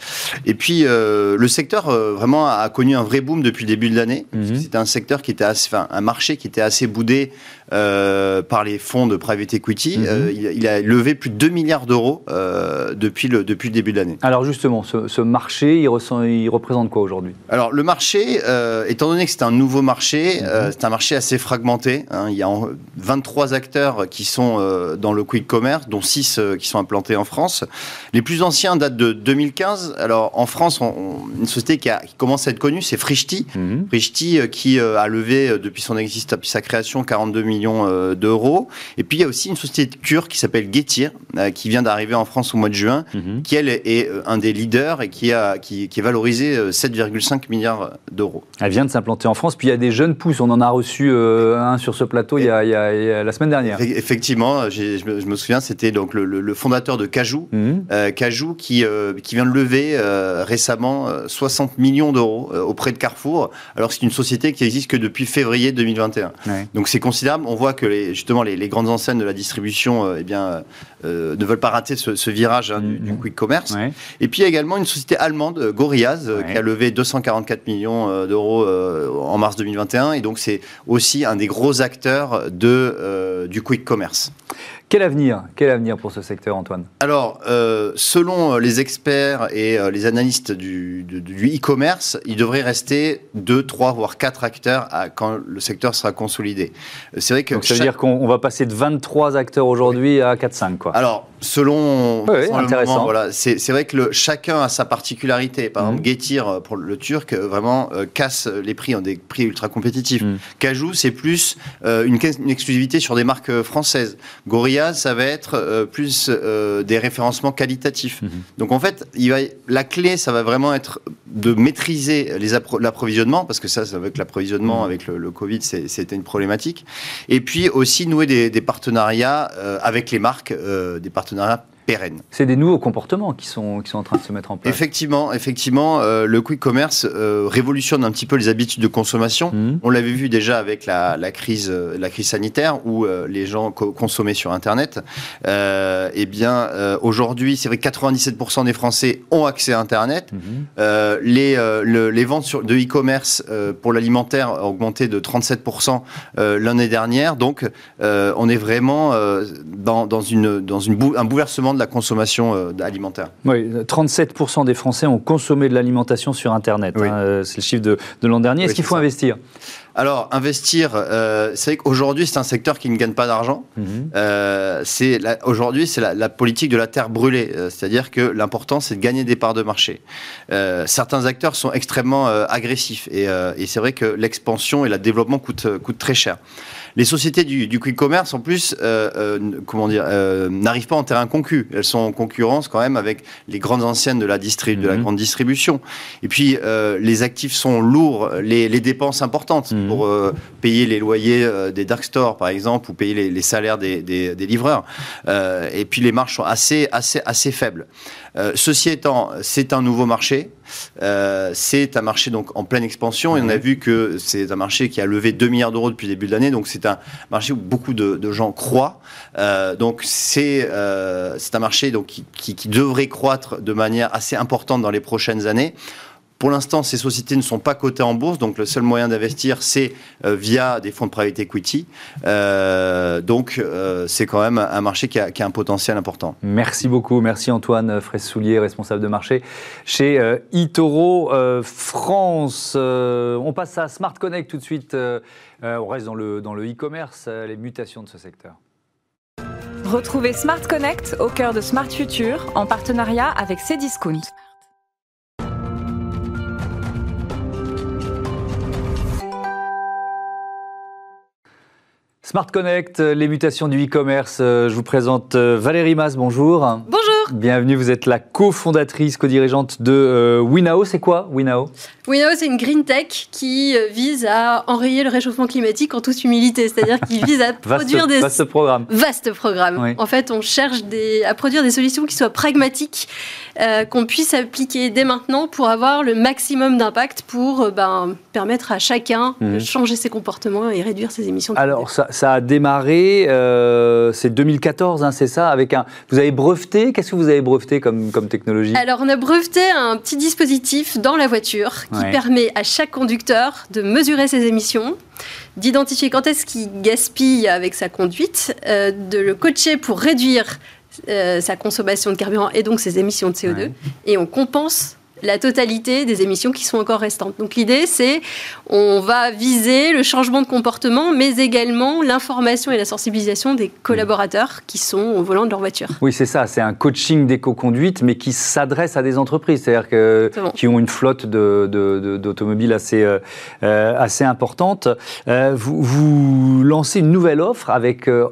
Et puis, le secteur vraiment a, connu un vrai boom depuis le début de l'année. Mhm. C'était un secteur qui était assez, enfin, un marché qui était assez boudé euh, par les fonds de private equity. Mhm. Euh, il, a levé plus de 2 milliards d'euros euh, depuis, le, depuis le début de l'année. Alors justement, ce, marché, il, ressent, il, représente quoi aujourd'hui? Alors le marché, étant donné que c'est un nouveau marché, mhm. c'est un marché assez fragmenté. Hein. il y a 23 acteurs qui sont dans le quick commerce, dont 6 qui sont implantés en France. Les plus anciens datent de 2015. Alors en France, une société qui, a, qui, commence à être connue, c'est Frishti. Mhm. Frishti qui a levé depuis son existence, depuis sa création, 42 millions euh, d'euros. Et puis il y a aussi une société de cure qui s'appelle Getir, euh, qui vient d'arriver en France au mois de juin, mhm. qui elle est euh, un des leaders et qui, a, qui, est valorisé 7,5 milliards d'euros. Elle vient de s'implanter en France, puis il y a des jeunes pousses. On en a reçu un sur ce plateau il y, a, la semaine dernière. Effectivement, je me, souviens, c'était donc le, fondateur de Cajou, mhm. Cajou qui, qui vient de lever récemment 60 millions d'euros auprès de Carrefour, alors que c'est une société qui existe que depuis février 2021. Donc c'est considérable on voit que les, justement les, grandes enseignes de la distribution euh, eh bien, euh, ne veulent pas rater ce, virage hein, du, quick commerce. Et puis il y a également une société allemande, euh, Gorillaz, qui a levé 244 millions d'euros en mars 2021. Et donc c'est aussi un des gros acteurs de, du quick commerce. Quel avenir, quel avenir pour ce secteur, Antoine? Alors, euh, selon les experts et euh, les analystes du, e-commerce, il devrait rester 2, 3, voire 4 acteurs quand le secteur sera consolidé. C'est vrai que Donc ça veut dire qu'on va passer de 23 acteurs aujourd'hui à 4-5, quoi. Alors, selon, intéressant. voilà, c'est vrai que le, chacun a sa particularité. Par exemple, mhm. Getir, euh, pour le turc, vraiment casse les prix en des prix ultra compétitifs. Mmh. Cajou, c'est plus une, une, exclusivité sur des marques françaises. Gorilla, ça va être euh, plus euh, des référencements qualitatifs. Mhm. Donc en fait, il va, la clé, ça va vraiment être de maîtriser l'approvisionnement, parce que ça, avec l'approvisionnement, mhm. avec le, Covid, c'était une problématique. Et puis aussi nouer des, partenariats euh, avec les marques, des partenariats Arap pérenne. C'est des nouveaux comportements qui sont, qui sont en train de se mettre en place. Effectivement, effectivement euh, le quick commerce euh, révolutionne un petit peu les habitudes de consommation. Mhm. On l'avait vu déjà avec la, la crise, euh, la crise sanitaire où euh, les gens co- consommaient sur Internet. Eh bien, aujourd'hui, c'est vrai que 97% des Français ont accès à Internet. Mhm. Les, le- les ventes sur, de e-commerce pour l'alimentaire ont augmenté de 37% euh, l'année dernière. Donc, on est vraiment dans, dans, une, dans une bou- un bouleversement de la consommation euh, alimentaire. Oui, 37% des Français ont consommé de l'alimentation sur Internet. Oui. hein, euh, c'est le chiffre de, de l'an dernier. Oui, Est-ce qu'il faut ça. investir? Alors, investir, euh, c'est vrai qu'aujourd'hui, c'est un secteur qui ne gagne pas d'argent. Mhm. Euh, aujourd'hui, c'est la, la politique de la terre brûlée, Euh, c'est-à-dire que l'important, c'est de gagner des parts de marché. Certains acteurs sont extrêmement agressifs et, et c'est vrai que l'expansion et le développement coûtent, coûtent très cher. Les sociétés du, du quick commerce, en plus, euh, euh, comment dire, euh, n'arrivent pas en terrain concu. Elles sont en concurrence quand même avec les grandes anciennes de la, distri- de la Mhm. grande distribution. Et puis, euh, les actifs sont lourds, les, les dépenses importantes Mhm. pour euh, payer les loyers des dark stores, par exemple, ou payer les, les salaires des, des- des livreurs. Euh, et puis, les marges sont assez, assez, assez faibles. Euh, ceci étant, c'est un nouveau marché. Euh, c'est un marché donc en pleine expansion et on a vu que c'est un marché qui a levé 2 milliards d'euros depuis le début de l'année. Donc c'est un marché où beaucoup de, de gens croient. Euh, donc c'est euh, c'est un marché donc qui, qui- qui devrait croître de manière assez importante dans les prochaines années. Pour l'instant, ces sociétés ne sont pas cotées en bourse, donc le seul moyen d'investir, c'est euh, via des fonds de private equity. Euh, donc, euh, c'est quand même un marché qui a, qui a un potentiel important. Merci beaucoup. Merci Antoine Fraisse-Soulier, responsable de marché chez euh, eToro euh, France. Euh, on passe à Smart Connect tout de suite. On reste dans le dans le e-commerce, les mutations de ce secteur. Retrouvez Smart Connect au cœur de Smart Future en partenariat avec Cdiscount. Smart Connect, euh, les mutations du e-commerce. Euh, Je vous présente euh, Valérie Mas, bonjour. Bonjour Bienvenue, vous êtes la cofondatrice, co-dirigeante de euh, Winao. C'est quoi Winao? Winnow, c'est une green tech qui euh, vise à enrayer le réchauffement climatique en toute humilité, c'est-à-dire qui vise à (laughs) Vaste, produire des vaste programme. vastes programmes. Oui. En fait, on cherche des, à produire des solutions qui soient pragmatiques, euh, qu'on puisse appliquer dès maintenant pour avoir le maximum d'impact pour euh, ben, permettre à chacun Mhm. de changer ses comportements et réduire ses émissions. Alors, ça, ça a démarré, c'est 2014, hein, c'est ça avec un, Vous avez breveté? Qu'est-ce que vous avez breveté comme, comme technologie Alors, on a breveté un petit dispositif dans la voiture qui Ouais. permet à chaque conducteur de mesurer ses émissions, d'identifier quand est-ce qu'il gaspille avec sa conduite, euh, de le coacher pour réduire euh, sa consommation de carburant et donc ses émissions de CO2. Ouais. Et on compense la totalité des émissions qui sont encore restantes. Donc l'idée, c'est on va viser le changement de comportement, mais également l'information et la sensibilisation des collaborateurs qui sont au volant de leur voiture. Oui, c'est ça, c'est un coaching d'éco-conduite, mais qui s'adresse à des entreprises, c'est-à-dire que, qui ont une flotte de- de- de- d'automobiles assez, euh, euh, assez importante. Euh, vous, vous lancez une nouvelle offre avec euh,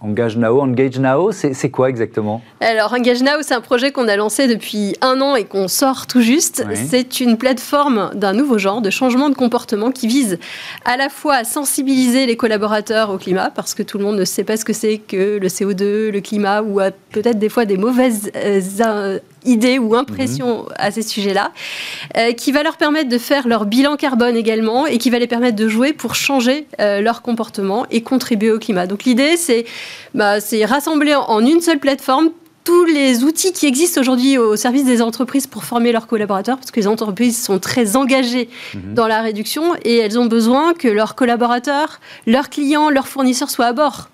Engage Now, Engage Now, c'est quoi exactement? Alors, Engage Now, c'est un projet qu'on a lancé depuis un an et qu'on sort tout juste. Oui. C'est une plateforme d'un nouveau genre de changement de comportement qui vise à la fois à sensibiliser les collaborateurs au climat, parce que tout le monde ne sait pas ce que c'est que le CO2, le climat, ou a peut-être des fois des mauvaises euh, idées ou impressions à ces sujets-là, euh, qui va leur permettre de faire leur bilan carbone également et qui va les permettre de jouer pour changer euh, leur comportement et contribuer au climat. Donc l'idée, c'est bah, rassembler en- en une seule plateforme tous les outils qui existent aujourd'hui au service des entreprises pour former leurs collaborateurs, parce que les entreprises sont très engagées dans la réduction et elles ont besoin que leurs collaborateurs, leurs clients, leurs fournisseurs soient à bord.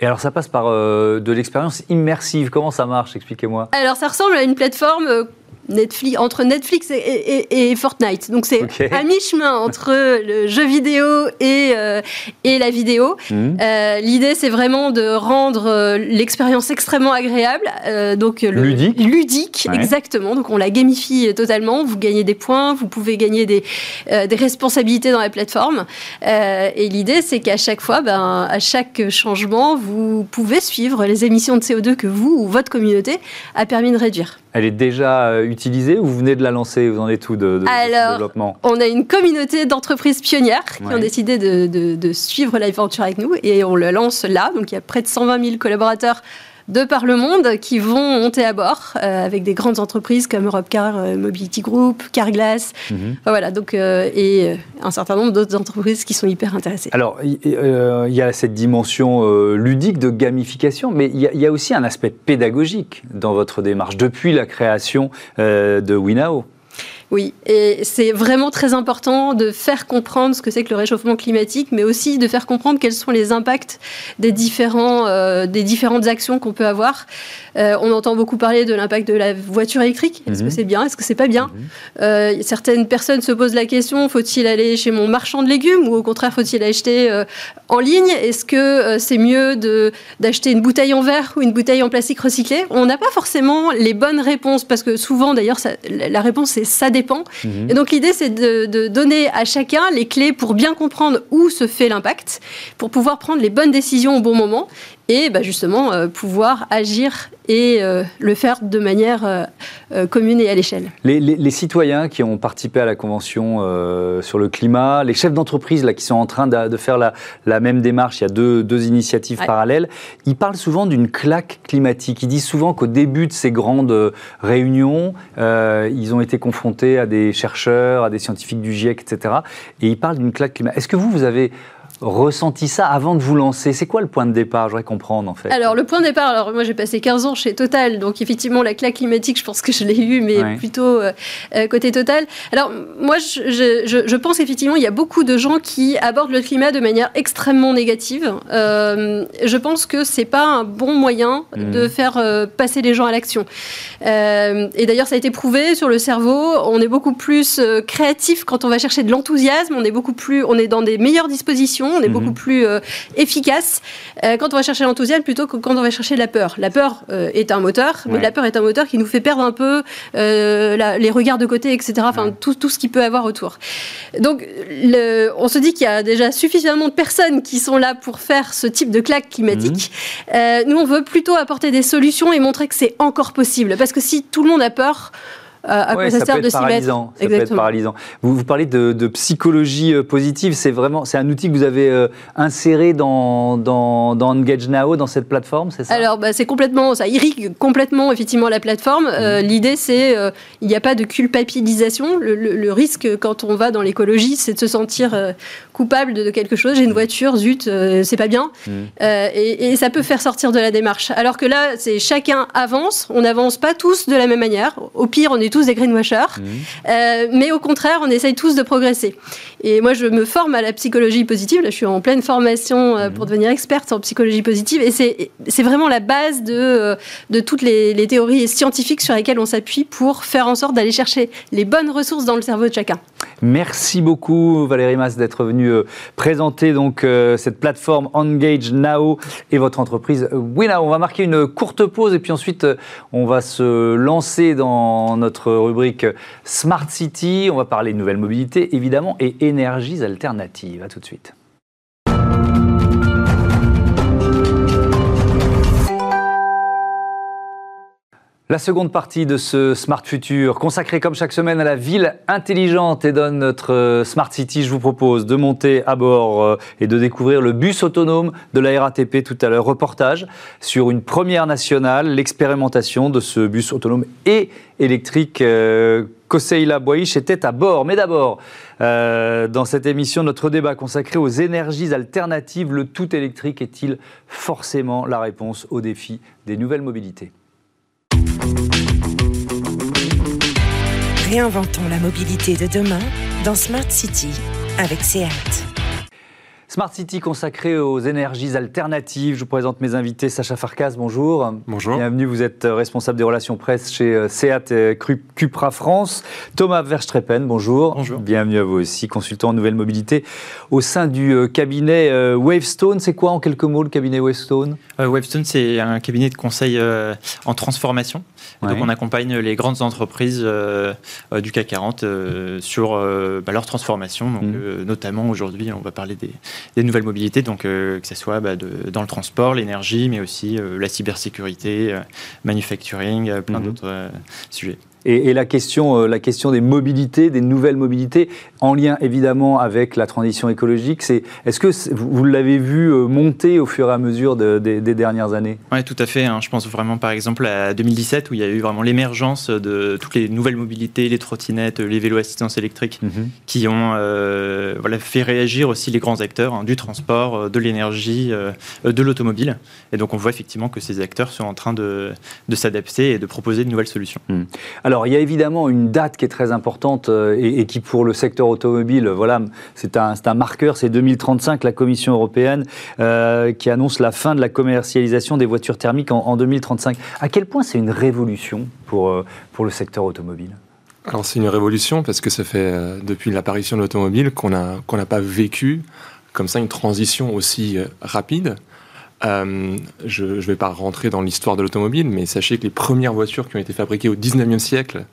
Et alors, ça passe par euh, de l'expérience immersive. Comment ça marche? Expliquez-moi. Alors ça ressemble à une plateforme euh, Netflix, entre Netflix et, et- et Fortnite. Donc c'est Ok. à mi-chemin entre le jeu vidéo et, euh, et la vidéo. Mhm. Euh, L'idée, c'est vraiment de rendre euh, l'expérience extrêmement agréable. donc le- Ludique. Ludique, Ouais. exactement. Donc on la gamifie totalement. Vous gagnez des points, vous pouvez gagner des, des responsabilités dans la plateforme. Et l'idée, c'est qu'à chaque fois, ben, à chaque changement, vous pouvez suivre les émissions de CO2 que vous ou votre communauté a permis de réduire. Elle est déjà euh, utilisée ou vous venez de la lancer? Vous en êtes où de, de, de ce Alors, développement? On a une communauté d'entreprises pionnières qui Ouais. ont décidé de, de- de suivre l'aventure avec nous et on le lance là. Donc il y a près de 120 000 collaborateurs de par le monde qui vont monter à bord avec des grandes entreprises comme Europcar Mobility Group, Carglass, mhm. voilà, donc, et un certain nombre d'autres entreprises qui sont hyper intéressées. Alors, il y a cette dimension ludique de gamification, mais il y, a aussi un aspect pédagogique dans votre démarche depuis la création de Winao. Oui, et c'est vraiment très important de faire comprendre ce que c'est que le réchauffement climatique, mais aussi de faire comprendre quels sont les impacts des, différents, euh, des différentes actions qu'on peut avoir. Euh, on entend beaucoup parler de l'impact de la voiture électrique. Est-ce que mhm. c'est bien? Est-ce que c'est pas bien? Mhm. euh, Certaines personnes se posent la question faut-il aller chez mon marchand de légumes ou au contraire faut-il acheter en ligne? Est-ce que c'est mieux d'acheter une bouteille en verre ou une bouteille en plastique recyclé? On n'a pas forcément les bonnes réponses parce que souvent d'ailleurs la réponse c'est ça dépend. Mhm. Et donc l'idée, c'est de, donner à chacun les clés pour bien comprendre où se fait l'impact, pour pouvoir prendre les bonnes décisions au bon moment et bah, justement euh, pouvoir agir et euh, le faire de manière euh, commune et à l'échelle. Les, citoyens qui ont participé à la convention sur le climat, les chefs d'entreprise là qui sont en train de, faire la, la, même démarche, il y a deux, deux initiatives parallèles, ils parlent souvent d'une claque climatique. Ils disent souvent qu'au début de ces grandes réunions, ils ont été confrontés à des chercheurs, à des scientifiques du GIEC, etc. Et ils parlent d'une claque climatique. Est-ce que vous, vous avez ressenti ça avant de vous lancer C'est quoi le point de départ? Je voudrais comprendre en fait. Alors le point de départ, alors moi j'ai passé 15 ans chez Total, donc effectivement la claque climatique, je pense que je l'ai eu, mais plutôt euh, euh, côté Total. Alors moi je, je, pense effectivement il y a beaucoup de gens qui abordent le climat de manière extrêmement négative. Euh, je pense que c'est pas un bon moyen mmh. de faire passer les gens à l'action. et d'ailleurs ça a été prouvé sur le cerveau, on est beaucoup plus créatif quand on va chercher de l'enthousiasme, on est beaucoup plus, on est dans des meilleures dispositions on est beaucoup mhm. plus euh, efficace euh, quand on va chercher l'enthousiasme plutôt que quand on va chercher la peur. La peur euh, est un moteur, mais la peur est un moteur qui nous fait perdre un peu les regards de côté, etc. Enfin, tout, tout, ce qu'il peut avoir autour. Donc, on se dit qu'il y a déjà suffisamment de personnes qui sont là pour faire ce type de claque climatique. Mhm. nous, on veut plutôt apporter des solutions et montrer que c'est encore possible. Parce que si tout le monde a peur, à quoi ça, sert de s'y mettre. Ça peut être paralysant. Vous, vous parlez de, psychologie euh, positive, c'est vraiment c'est un outil que vous avez euh, inséré dans, dans, dans, Engage Now, dans cette plateforme, c'est ça? Alors, bah, c'est complètement, ça irrigue complètement effectivement la plateforme. Euh, mmh. L'idée, c'est il n'y a pas de culpabilisation. Le, risque quand on va dans l'écologie, c'est de se sentir coupable de, quelque chose. J'ai une voiture, zut, c'est pas bien. Mmh. Et, et, ça peut faire sortir de la démarche. Alors que là, c'est chacun avance. On n'avance pas tous de la même manière. Au pire, on est tous des greenwashers, mmh. euh, mais au contraire, on essaye tous de progresser. Et moi, je me forme à la psychologie positive. Là, je suis en pleine formation euh, pour mmh. devenir experte en psychologie positive, et c'est vraiment la base de, euh, de toutes les, les, théories scientifiques sur lesquelles on s'appuie pour faire en sorte d'aller chercher les bonnes ressources dans le cerveau de chacun. Merci beaucoup Valérie Mas d'être venue présenter donc cette plateforme Engage Now et votre entreprise Winnow. On va marquer une courte pause et puis ensuite on va se lancer dans notre rubrique Smart City. On va parler de nouvelles mobilités, évidemment, et énergies alternatives. A tout de suite. La seconde partie de ce Smart Future, consacrée comme chaque semaine à la ville intelligente et dans notre euh, Smart City, je vous propose de monter à bord euh, et de découvrir le bus autonome de la RATP tout à l'heure. Reportage sur une première nationale, l'expérimentation de ce bus autonome et électrique. Euh, Koseila Boish était à bord. Mais d'abord, dans cette émission, notre débat consacré aux énergies alternatives, le tout électrique est-il forcément la réponse aux défis des nouvelles mobilités? Réinventons la mobilité de demain dans Smart City avec SEAT. Smart City consacré aux énergies alternatives. Je vous présente mes invités. Sacha Farkas, bonjour. Bonjour. Bienvenue, vous êtes responsable des relations presse chez euh, SEAT et Cupra France. Thomas Verstreppen, bonjour. Bonjour. Bienvenue à vous aussi, consultant en nouvelle mobilité au sein du euh, cabinet euh, Wavestone. C'est quoi en quelques mots le cabinet Wavestone? Wavestone, c'est un cabinet de conseil en transformation. Donc on accompagne les grandes entreprises du CAC 40 sur bah, leur transformation. Donc, mmh. notamment aujourd'hui, on va parler des, des nouvelles mobilités, donc euh, que ce soit bah, dans le transport, l'énergie, mais aussi euh, la cybersécurité, euh, manufacturing, plein mhm. d'autres sujets. Et, la, question, la question des mobilités, des nouvelles mobilités, en lien évidemment avec la transition écologique, c'est est-ce que vous, l'avez vu monter au fur et à mesure des dernières années? Oui, tout à fait. Hein. Je pense vraiment par exemple à 2017 où il y a eu vraiment l'émergence de toutes les nouvelles mobilités, les trottinettes, les vélos assistance électrique, mhm. qui ont voilà, fait réagir aussi les grands acteurs hein, du transport, de l'énergie, de l'automobile. Et donc on voit effectivement que ces acteurs sont en train de, s'adapter et de proposer de nouvelles solutions. Hmm. Alors il y a évidemment une date qui est très importante euh, et, qui pour le secteur automobile, voilà, c'est un, marqueur, c'est 2035, la Commission européenne euh, qui annonce la fin de la commercialisation des voitures thermiques en, 2035. À quel point c'est une révolution pour, euh, pour le secteur automobile? Alors c'est une révolution parce que ça fait depuis l'apparition de l'automobile qu'on n'a n'a pas vécu comme ça une transition aussi rapide. Euh, je ne vais pas rentrer dans l'histoire de l'automobile, mais sachez que les premières voitures qui ont été fabriquées au 19e siècle,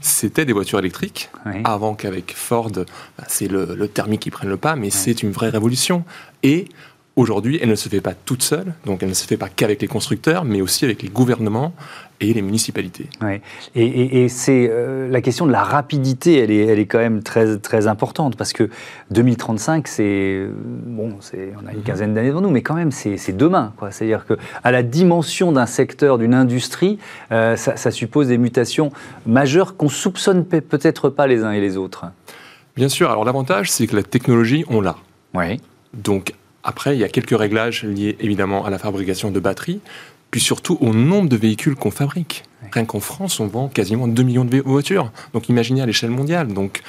c'était des voitures électriques, avant qu'avec Ford, bah, c'est le, thermique qui prenne le pas, mais c'est une vraie révolution. Et Aujourd'hui, elle ne se fait pas toute seule, donc elle ne se fait pas qu'avec les constructeurs, mais aussi avec les gouvernements et les municipalités. Ouais. Et, c'est euh, la question de la rapidité, elle est, elle est quand même très, très importante, parce que 2035, c'est bon, on a une mhm. quinzaine d'années devant nous, mais quand même, c'est demain. C'est-à-dire que à la dimension d'un secteur, d'une industrie, euh, ça, ça, suppose des mutations majeures qu'on soupçonne peut-être pas les uns et les autres. Bien sûr. Alors l'avantage, c'est que la technologie, on l'a. Oui. Donc après, il y a quelques réglages liés évidemment à la fabrication de batteries, puis surtout au nombre de véhicules qu'on fabrique. Rien qu'en France, on vend quasiment 2 millions de voitures. Donc imaginez à l'échelle mondiale. Donc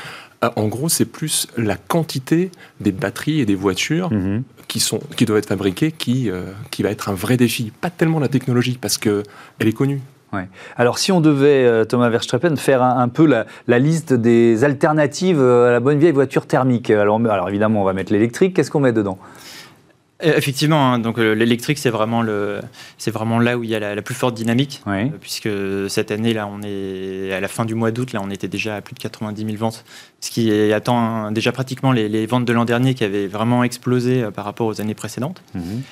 euh, en gros, c'est plus la quantité des batteries et des voitures mhm. qui, sont, qui doivent être fabriquées qui, euh, qui va être un vrai défi. Pas tellement la technologie, parce qu'elle est connue. Alors, si on devait, euh, Thomas Verstappen, faire un, peu la, liste des alternatives à la bonne vieille voiture thermique, alors, alors évidemment, on va mettre l'électrique, qu'est-ce qu'on met dedans? Effectivement, hein, donc euh, l'électrique c'est vraiment le, c'est vraiment là où il y a la, plus forte dynamique, euh, puisque cette année là, on est à la fin du mois d'août, là, on était déjà à plus de 90 000 ventes, ce qui attend déjà pratiquement les, ventes de l'an dernier qui avaient vraiment explosé par rapport aux années précédentes. Mhm.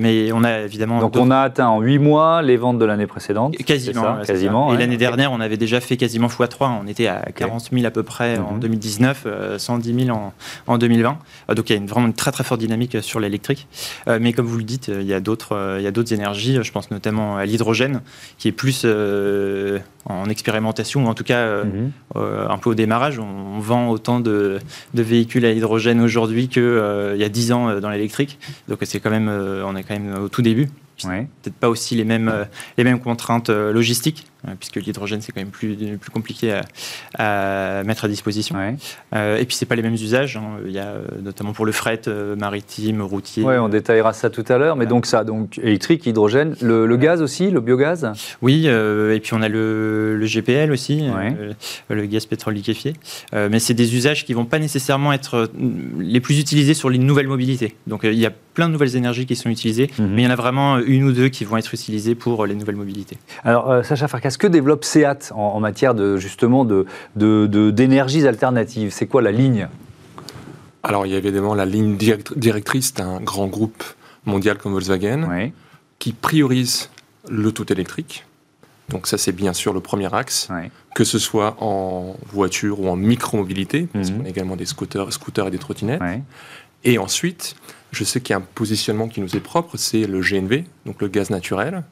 mais on a évidemment donc on a atteint en 8 mois les ventes de l'année précédente. Quasiment, quasiment. Et l'année dernière, on avait déjà fait quasiment x3. On était à 40 000 à peu près en 2019, 110 000 en, en 2020. donc il y a une, vraiment une très très forte dynamique sur l'électrique. Euh, mais comme vous le dites, il y a d'autres, euh, il y a d'autres énergies. Je pense notamment à l'hydrogène, qui est plus euh, en expérimentation, ou en tout cas mhm. un peu au démarrage. On, vend autant de, véhicules à hydrogène aujourd'hui qu'il y a 10 ans dans l'électrique. Donc c'est quand même, on est quand même au tout début. Peut-être pas aussi les mêmes, les mêmes contraintes logistiques, euh, puisque l'hydrogène c'est quand même plus, plus compliqué à, mettre à disposition. Euh, et puis c'est pas les mêmes usages. Hein. Il y a euh, notamment pour le fret maritime, routier. Oui, on détaillera ça tout à l'heure. Mais donc ça, donc électrique, hydrogène, le, gaz aussi, le biogaz? Oui, et puis on a le, le GPL aussi, le gaz pétrole liquéfié. mais c'est des usages qui vont pas nécessairement être les plus utilisés sur les nouvelles mobilités. Donc il y a plein de nouvelles énergies qui sont utilisées, mhm. mais il y en a vraiment une ou deux qui vont être utilisées pour les nouvelles mobilités. Alors Sacha Farkas, ce que développe SEAT en, matière de, justement d'énergies de, alternatives? C'est quoi la ligne? Alors, il y a évidemment la ligne directrice d'un grand groupe mondial comme Volkswagen qui priorise le tout électrique. Donc ça, c'est bien sûr le premier axe, que ce soit en voiture ou en micromobilité, parce mhm. qu'on a également des scooters, scooters et des trottinettes. Et ensuite, je sais qu'il y a un positionnement qui nous est propre, c'est le GNV, donc le gaz naturel,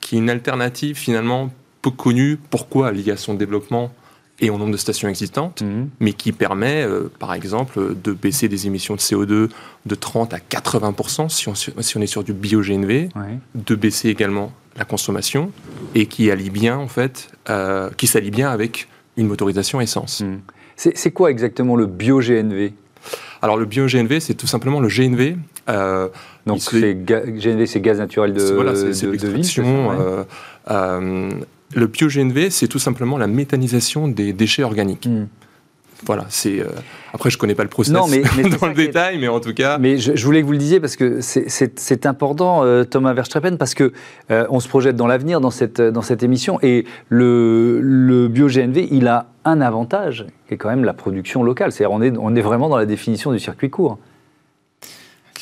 qui est une alternative finalement connu. Pourquoi Lié à son développement et au nombre de stations existantes, mhm. mais qui permet, euh, par exemple, de baisser des émissions de CO2 de 30 à 80% si on, si on est sur du bio-GNV, de baisser également la consommation et qui allie bien, en fait, euh, qui s'allie bien avec une motorisation essence. Mhm. C'est quoi exactement le bio-GNV alors le bio-GNV, c'est tout simplement le GNV. Euh, Donc GNV, c'est gaz naturel de, voilà, de, de, le bio-GNV, c'est tout simplement la méthanisation des déchets organiques. Hmm. Voilà, c'est. Euh, après, je connais pas le process non, mais, (laughs) dans le détail, mais en tout cas. Mais je, voulais que vous le disiez parce que c'est important, euh, Thomas Verstappen, parce que euh, on se projette dans l'avenir dans cette dans cette émission et le, le bio-GNV, il a un avantage qui est quand même la production locale. C'est-à-dire on est on est vraiment dans la définition du circuit court.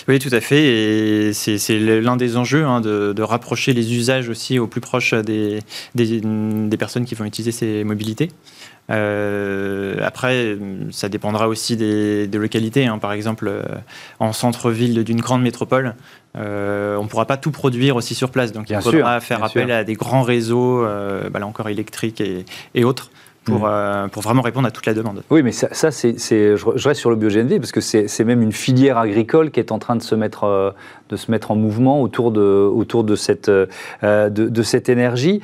Oui, tout à fait. Et c'est l'un des enjeux hein, de, rapprocher les usages aussi au plus proche des, des, personnes qui vont utiliser ces mobilités. Euh, après, ça dépendra aussi des, localités. Hein. Par exemple, euh, en centre-ville d'une grande métropole, euh, on ne pourra pas tout produire aussi sur place. Donc, il faudra faire appel à des grands réseaux, bah, là encore électriques et autres, pour, mm. euh, pour vraiment répondre à toute la demande. Oui, mais ça, ça c'est, je, reste sur le bio-GNV parce que c'est même une filière agricole qui est en train de se mettre, euh, de se mettre en mouvement autour de, autour de, cette, euh, de, de, cette énergie.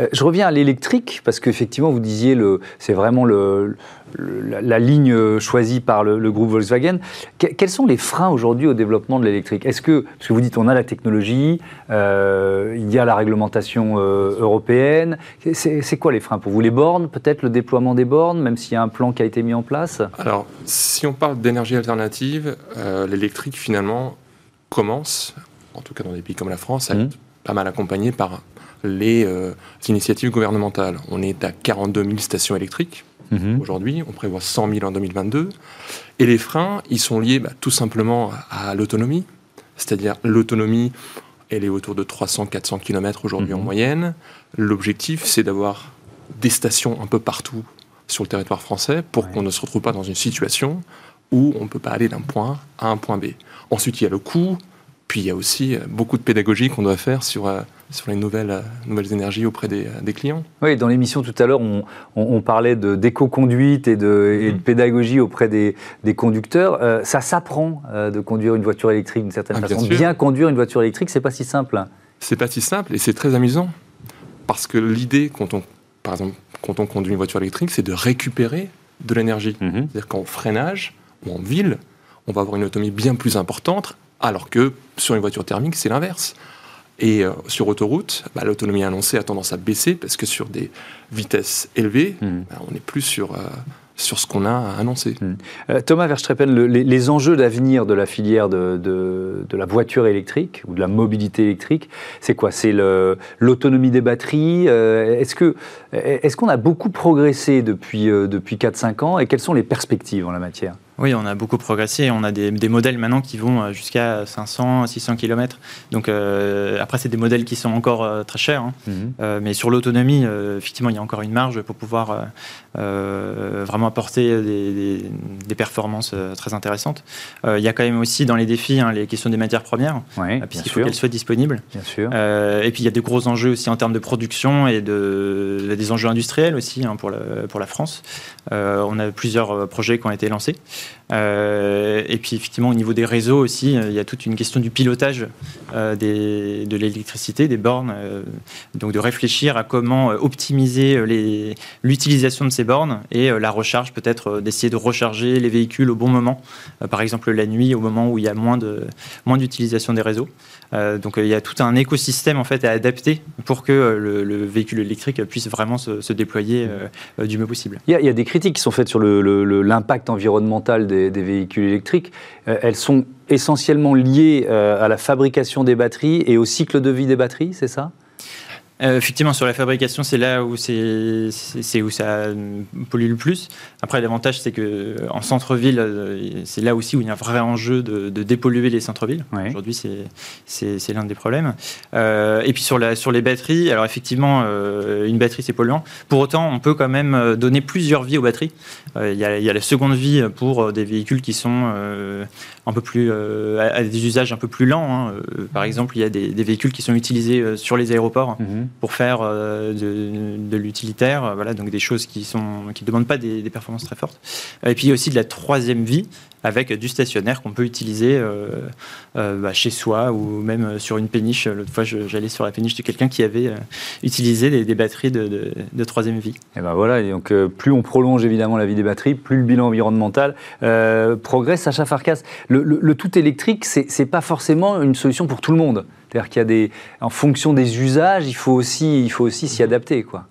Euh, je reviens à l'électrique, parce qu'effectivement, vous disiez, c'est vraiment le, la, ligne choisie par le, groupe Volkswagen. quels sont les freins aujourd'hui au développement de l'électrique? Est-ce que, parce que vous dites, on a la technologie, euh, il y a la réglementation euh, européenne, c'est quoi les freins? Pour vous Les bornes, peut-être le déploiement des bornes, même s'il y a un plan qui a été mis en place? Alors, si on parle d'énergie alternative, l'électrique, finalement, commence, en tout cas dans des pays comme la France, à mmh. être pas mal accompagné par les euh, initiatives gouvernementales. On est à 42 000 stations électriques mhm. aujourd'hui, on prévoit 100 000 en 2022. Et les freins, ils sont liés bah, tout simplement à, l'autonomie, c'est-à-dire l'autonomie, elle est autour de 300-400 km aujourd'hui en mhm. moyenne. L'objectif, c'est d'avoir des stations un peu partout sur le territoire français pour qu'on ne se retrouve pas dans une situation où on ne peut pas aller d'un point A à un point B. Ensuite, il y a le coût, puis il y a aussi euh, beaucoup de pédagogie qu'on doit faire sur, euh, sur les nouvelles, euh, nouvelles énergies auprès des, des clients. Oui, dans l'émission tout à l'heure, on, on, parlait d'éco-conduite et, de, et de, mm-hmm. pédagogie auprès des, des conducteurs. ça s'apprend de conduire une voiture électrique d'une certaine ah, façon. Bien, conduire une voiture électrique, c'est pas si simple. C'est pas si simple et c'est très amusant. Parce que l'idée, quand on, par exemple, quand on conduit une voiture électrique, c'est de récupérer de l'énergie. Mm-hmm. C'est-à-dire qu'en freinage ou en ville, on va avoir une autonomie bien plus importante alors que sur une voiture thermique, c'est l'inverse. Et euh, sur autoroute, bah, l'autonomie annoncée a tendance à baisser parce que sur des vitesses élevées, mmh. bah, on n'est plus sur, euh, sur ce qu'on a annoncé. Mmh. Euh, Thomas Verstreppen, les, enjeux d'avenir de la filière de, de, la voiture électrique ou de la mobilité électrique, c'est quoi? C'est l'autonomie des batteries Est-ce qu'on est qu'on a beaucoup progressé depuis, depuis 4-5 ans? Et quelles sont les perspectives en la matière? Oui, on a beaucoup progressé. On a des, modèles maintenant qui vont euh, jusqu'à 500, 600 km. Donc euh, après, c'est des modèles qui sont encore euh, très chers. Hein. Mhm. mais sur l'autonomie, effectivement, il y a encore une marge pour pouvoir vraiment apporter des, performances très intéressantes. il y a quand même aussi dans les défis hein, les questions des matières premières, puisqu'il faut qu'elles soient disponibles. Bien sûr. et puis il y a des gros enjeux aussi en termes de production et de, des enjeux industriels aussi hein, pour, la, pour la France. on a plusieurs projets qui ont été lancés. Euh, et puis effectivement au niveau des réseaux aussi, euh, il y a toute une question du pilotage euh, de l'électricité, des bornes, donc de réfléchir à comment optimiser l'utilisation de ces bornes et la recharge, peut-être d'essayer de recharger les véhicules au bon moment, par exemple la nuit, au moment où il y a moins d'utilisation des réseaux. Donc il y a tout un écosystème en fait à adapter pour que le, véhicule électrique puisse vraiment se, déployer du mieux possible. Il y, a, des critiques qui sont faites sur l'impact environnemental des, véhicules électriques, euh, elles sont essentiellement liées euh, à la fabrication des batteries et au cycle de vie des batteries, c'est ça? Euh, effectivement, sur la fabrication, c'est là où, c'est, où ça pollue le plus. Après, l'avantage, c'est que en centre-ville, euh, c'est là aussi où il y a un vrai enjeu de, dépolluer les centres-villes. Aujourd'hui, c'est, l'un des problèmes. Euh, et puis sur, la, sur les batteries, alors effectivement, une batterie, c'est polluant. Pour autant, on peut quand même donner plusieurs vies aux batteries. Il y, a, la seconde vie pour des véhicules qui sont un peu plus à, des usages un peu plus lents. Hein. Par exemple, il y a des, véhicules qui sont utilisés sur les aéroports. Mhm pour faire euh, de, l'utilitaire, euh, voilà, donc des choses qui ne qui demandent pas des, performances très fortes. Et puis aussi de la troisième vie, avec du stationnaire qu'on peut utiliser euh, bah, chez soi ou même sur une péniche. L'autre fois, j'allais sur la péniche de quelqu'un qui avait utilisé des, batteries de, troisième vie. Et ben voilà, donc plus on prolonge évidemment la vie des batteries, plus le bilan environnemental progresse. Sacha Farkas, le, le tout électrique, c'est pas forcément une solution pour tout le monde. C'est-à-dire qu'il y a des, en fonction des usages, il faut aussi, il faut aussi s'y adapter, quoi.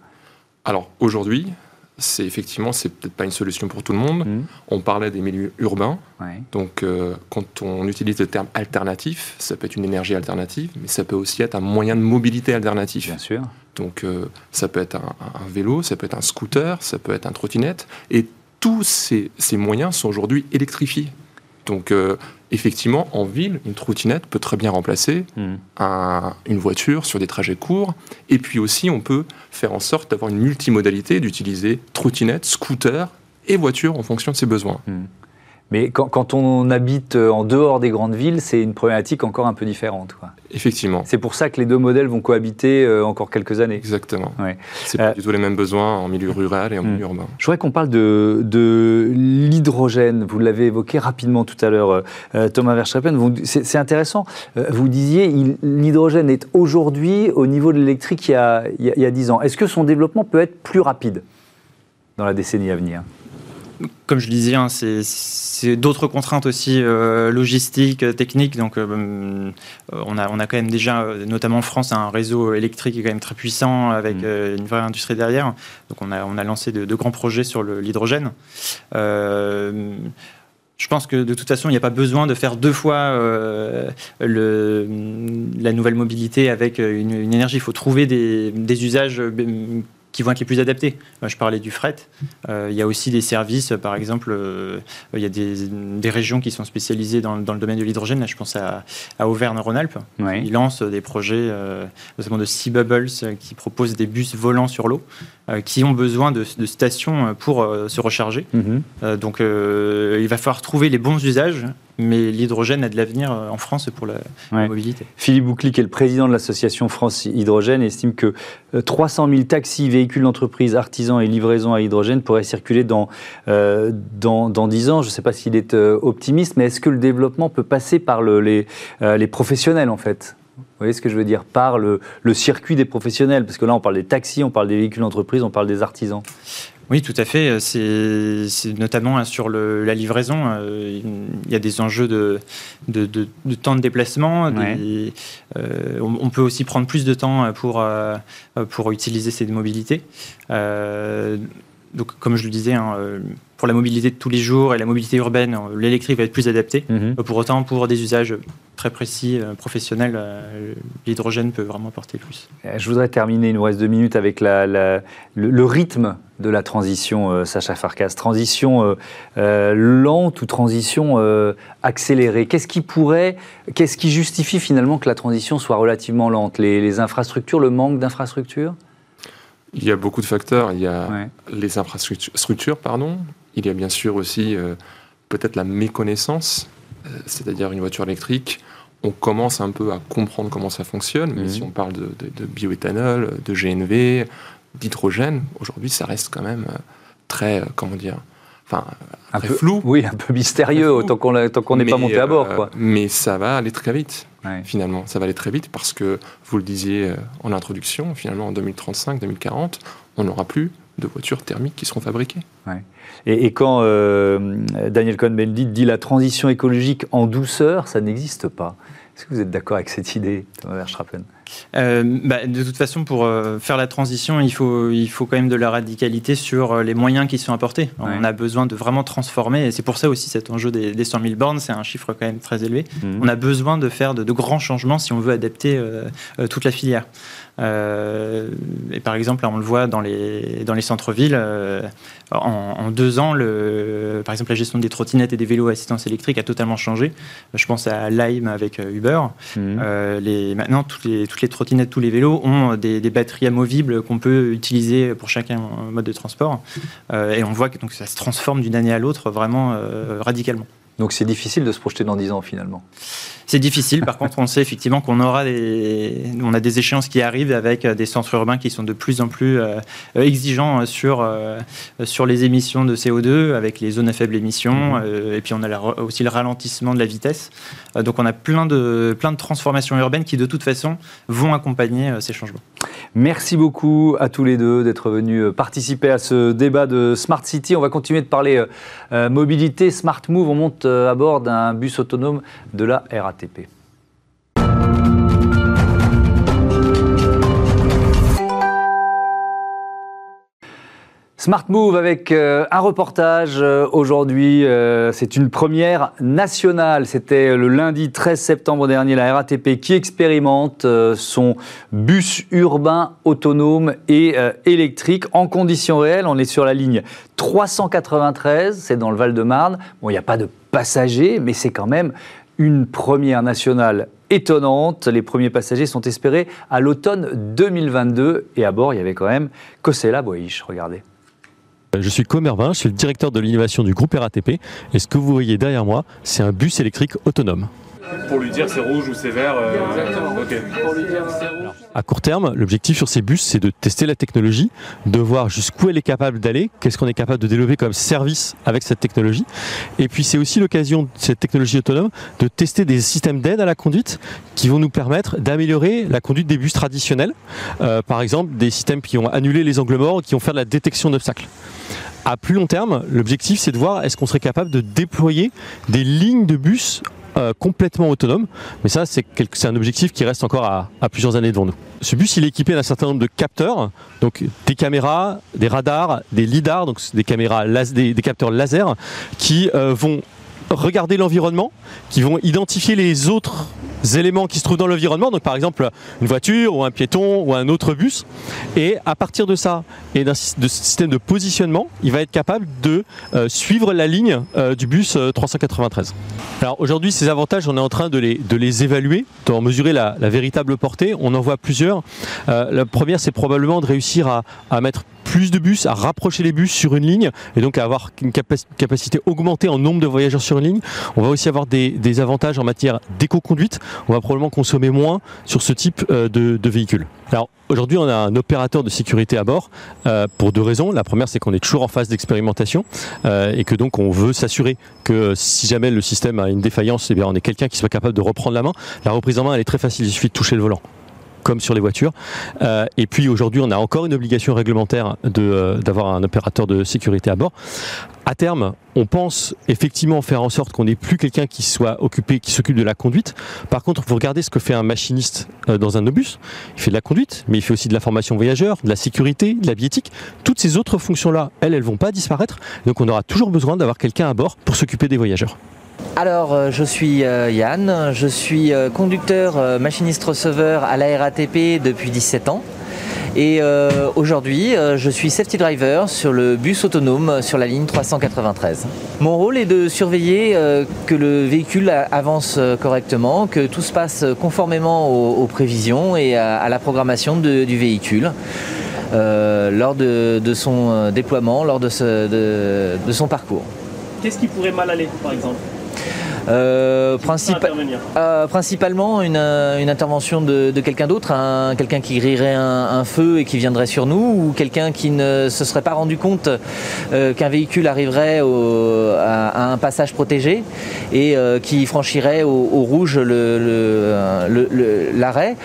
Alors aujourd'hui, c'est effectivement, c'est peut-être pas une solution pour tout le monde. Mmh. On parlait des milieux urbains. Donc, euh, quand on utilise le terme alternatif, ça peut être une énergie alternative, mais ça peut aussi être un moyen de mobilité alternatif. Bien sûr. Donc, euh, ça peut être un, vélo, ça peut être un scooter, ça peut être un trottinette. Et tous ces, ces moyens sont aujourd'hui électrifiés. Donc, effectivement, en ville, une trottinette peut très bien remplacer hmm. une voiture sur des trajets courts. Et puis aussi, on peut faire en sorte d'avoir une multimodalité, d'utiliser trottinette, scooter et voiture en fonction de ses besoins. Hmm. Mais quand, on habite euh, en dehors des grandes villes, c'est une problématique encore un peu différente. Effectivement. C'est pour ça que les deux modèles vont cohabiter euh, encore quelques années. Exactement. Ouais. C'est pas euh, du tout les mêmes besoins en milieu rural et en hmm. milieu urbain. Je voudrais qu'on parle de, de l'hydrogène. Vous l'avez évoqué rapidement tout à l'heure, Thomas Verschappen. C'est intéressant. vous disiez l'hydrogène est aujourd'hui au niveau de l'électrique il, il, y a 10 ans. Est-ce que son développement peut être plus rapide dans la décennie à venir? Comme je le disais, hein, c'est d'autres contraintes aussi euh, logistiques, techniques. Donc, euh, on, a, on a quand même déjà, notamment en France, un réseau électrique qui est quand même très puissant avec euh, une vraie industrie derrière. Donc, on a, on a lancé de, grands projets sur l'hydrogène. je pense que de toute façon, il n'y a pas besoin de faire deux fois le, la nouvelle mobilité avec une, énergie. Il faut trouver des, des usages qui vont être les plus adaptés. Je parlais du fret. Euh, il y a aussi des services, par exemple, euh, il y a des, régions qui sont spécialisées dans, le domaine de l'hydrogène. Là, je pense à, Auvergne-Rhône-Alpes. Ils lancent des projets, euh, notamment de Sea Bubbles, qui proposent des bus volants sur l'eau, qui ont besoin de, stations pour se recharger. Mhm. donc, il va falloir trouver les bons usages mais l'hydrogène a de l'avenir euh, en France pour la, mobilité. Philippe Boucli, qui est le président de l'association France Hydrogène, estime que 300 euh, 000 taxis, véhicules d'entreprise, artisans et livraisons à hydrogène pourraient circuler dans, euh, dans, 10 ans. Je ne sais pas s'il est optimiste, mais est-ce que le développement peut passer par le, les, les professionnels, en fait? Voyez ce que je veux dire Par le, le, circuit des professionnels, parce que là on parle des taxis, on parle des véhicules d'entreprise, on parle des artisans. Oui, tout à fait. C'est notamment hein, sur la livraison. Euh, il y a des enjeux de, temps de déplacement. Euh, on, peut aussi prendre plus de temps pour, euh, pour utiliser ces mobilités. donc, comme je le disais, hein, pour la mobilité de tous les jours et la mobilité urbaine, l'électrique va être plus adapté. Mhm. Pour autant, pour des usages très précis, professionnels, l'hydrogène peut vraiment apporter plus. Je voudrais terminer, il nous reste deux minutes, avec le, le rythme de la transition, euh, Sacha Farkas Transition euh, euh, lente ou transition accélérée? Qu'est-ce qui pourrait, qu'est-ce qui justifie finalement que la transition soit relativement lente? Les, infrastructures, le manque d'infrastructures? Il y a beaucoup de facteurs. Il y a les infrastructures, pardon. Il y a bien sûr aussi peut-être la méconnaissance, c'est-à-dire une voiture électrique on commence un peu à comprendre comment ça fonctionne, mais mhm. si on parle de, de, bioéthanol, de GNV, d'hydrogène, aujourd'hui, ça reste quand même euh, très, euh, comment dire, enfin, un peu flou. Oui, un peu mystérieux, tant qu'on n'est pas monté à bord. Euh, quoi. mais ça va aller très vite, finalement. Ça va aller très vite parce que, vous le disiez en introduction, finalement, en 2035, 2040, on n'aura plus de voitures thermiques qui seront fabriquées. Et, quand Daniel Cohn-Bendit dit la transition écologique en douceur, ça n'existe pas. Est-ce que vous êtes d'accord avec cette idée, Thomas Verstrappen euh, bah, de toute façon, pour euh, faire la transition, il faut, il faut quand même de la radicalité sur euh, les moyens qui sont apportés. On a besoin de vraiment transformer, et c'est pour ça aussi cet enjeu des, des 100 000 bornes, c'est un chiffre quand même très élevé. Mhm. On a besoin de faire de, grands changements si on veut adapter toute la filière. Et par exemple, là, on le voit dans les, dans les centres-villes, en, deux ans, le, par exemple, la gestion des trottinettes et des vélos à assistance électrique a totalement changé. Je pense à Lime avec Uber. Mhm. les, maintenant, toutes les, toutes les trottinettes, tous les vélos ont des, batteries amovibles qu'on peut utiliser pour chacun mode de transport. Euh, et on voit que donc, ça se transforme d'une année à l'autre vraiment euh, radicalement. Donc c'est difficile de se projeter dans 10 ans finalement. C'est difficile. Par (laughs) contre, on sait effectivement qu'on aura des, on a des échéances qui arrivent avec des centres urbains qui sont de plus en plus euh, exigeants sur, sur les émissions de CO2, avec les zones à faible émission. Mmh. et puis on a aussi le ralentissement de la vitesse. donc on a plein de, plein de transformations urbaines qui de toute façon vont accompagner ces changements. Merci beaucoup à tous les deux d'être venus participer à ce débat de Smart City. On va continuer de parler mobilité, Smart Move. On monte à bord d'un bus autonome de la RATP. Smart Move avec euh, un reportage euh, aujourd'hui. Euh, c'est une première nationale. C'était le lundi 13 septembre dernier, la RATP qui expérimente son bus urbain autonome et électrique en conditions réelles. On est sur la ligne 393, c'est dans le Val-de-Marne. Bon, il n'y a pas de passagers, mais c'est quand même une première nationale étonnante. Les premiers passagers sont espérés à l'automne 2022. Et à bord, il y avait quand même Kosela Boish. Regardez. Je suis Comervin, je suis le directeur de l'innovation du groupe RATP. Et ce que vous voyez derrière moi, c'est un bus électrique autonome. Pour lui dire c'est rouge ou c'est vert. Euh, à court terme, l'objectif sur ces bus, c'est de tester la technologie, de voir jusqu'où elle est capable d'aller, qu'est-ce qu'on est capable de développer comme service avec cette technologie. Et puis c'est aussi l'occasion de cette technologie autonome de tester des systèmes d'aide à la conduite qui vont nous permettre d'améliorer la conduite des bus traditionnels. Euh, par exemple, des systèmes qui ont annulé les angles morts, qui vont faire de la détection d'obstacles. À plus long terme, l'objectif c'est de voir est-ce qu'on serait capable de déployer des lignes de bus euh, complètement autonome. Mais ça, c'est un objectif qui reste encore à, plusieurs années devant nous. Ce bus, il est équipé d'un certain nombre de capteurs, donc des caméras, des radars, des lidars, donc des caméras, capteurs laser, qui euh, vont regarder l'environnement, qui vont identifier les autres éléments qui se trouvent dans l'environnement, donc par exemple une voiture ou un piéton ou un autre bus. Et à partir de ça et d'un système de positionnement, il va être capable de euh, suivre la ligne euh, du bus 393. Euh, Alors aujourd'hui, ces avantages, on est en train de les, de les évaluer, d'en mesurer la, véritable portée. On en voit plusieurs. la première, c'est probablement de réussir à, à mettre plus de bus, à rapprocher les bus sur une ligne et donc à avoir une capacité augmentée en nombre de voyageurs sur une ligne. On va aussi avoir des, avantages en matière d'éco-conduite. On va probablement consommer moins sur ce type euh, de, véhicule. Alors aujourd'hui, on a un opérateur de sécurité à bord euh, pour deux raisons. La première, c'est qu'on est toujours en phase d'expérimentation euh, et que donc on veut s'assurer que si jamais le système a une défaillance, eh bien on est quelqu'un qui soit capable de reprendre la main. La reprise en main, elle est très facile. Il suffit de toucher le volant comme sur les voitures. Euh, et puis aujourd'hui, on a encore une obligation réglementaire euh, d'avoir un opérateur de sécurité à bord. À terme, on pense effectivement faire en sorte qu'on n'ait plus quelqu'un qui soit occupé, qui s'occupe de la conduite. Par contre, vous regardez ce que fait un machiniste euh, dans un obus. Il fait de la conduite, mais il fait aussi de la formation voyageur, de la sécurité, de la biétique. Toutes ces autres fonctions-là, elles, elles vont pas disparaître. Donc on aura toujours besoin d'avoir quelqu'un à bord pour s'occuper des voyageurs. Alors, euh, je suis euh, Yann, je suis euh, conducteur machiniste receveur à la RATP depuis 17 ans. Et aujourd'hui, je suis safety driver sur le bus autonome sur la ligne 393. Mon rôle est de surveiller que le véhicule avance correctement, que tout se passe conformément aux, prévisions et à, la programmation du véhicule. lors de, son déploiement, lors de son parcours. Qu'est-ce qui pourrait mal aller, par exemple? Euh, euh, principalement une, euh, intervention de, quelqu'un d'autre, quelqu'un qui grillerait un, feu et qui viendrait sur nous, ou quelqu'un qui ne se serait pas rendu compte qu'un véhicule arriverait à, un passage protégé et qui franchirait au, rouge l'arrêt.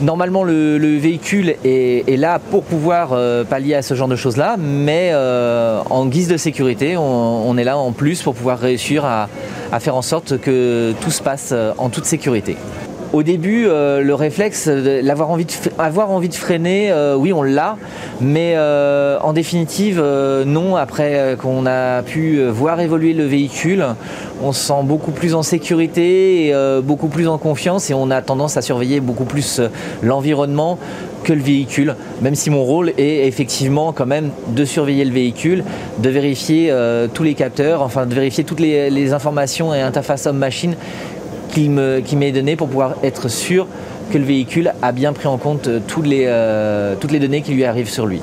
Normalement, le, véhicule est, là pour pouvoir euh, pallier à ce genre de choses-là, mais euh, en guise de sécurité, on, est là en plus pour pouvoir réussir à faire en sorte que tout se passe euh, en toute sécurité. Au début, euh, le réflexe, l'avoir envie de, avoir envie de freiner, euh, oui, on l'a, mais en définitive, non. Après qu'on a pu voir évoluer le véhicule, on se sent beaucoup plus en sécurité, beaucoup plus en confiance, et on a tendance à surveiller beaucoup plus l'environnement que le véhicule, même si mon rôle est effectivement quand même de surveiller le véhicule, de vérifier tous les capteurs, enfin de vérifier toutes les, informations et interfaces homme-machine qui m'est donné pour pouvoir être sûr que le véhicule a bien pris en compte euh, euh, toutes les données qui lui arrivent sur lui.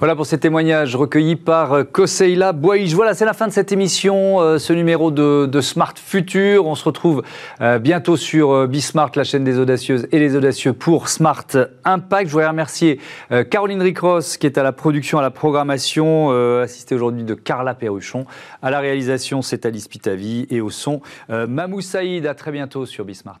Voilà pour ces témoignages recueillis par euh, Koseila Boij. Voilà, c'est la fin de cette émission, euh, ce numéro de, Smart Future. On se retrouve euh, bientôt sur Bismart, la chaîne des audacieuses et les audacieux pour Smart Impact. Je voudrais remercier Caroline Ricross qui est à la production, à la programmation, assistée aujourd'hui de Carla Perruchon. À la réalisation, c'est Alice Pitavi et au son, Mamou Saïd. À très bientôt sur Bismart.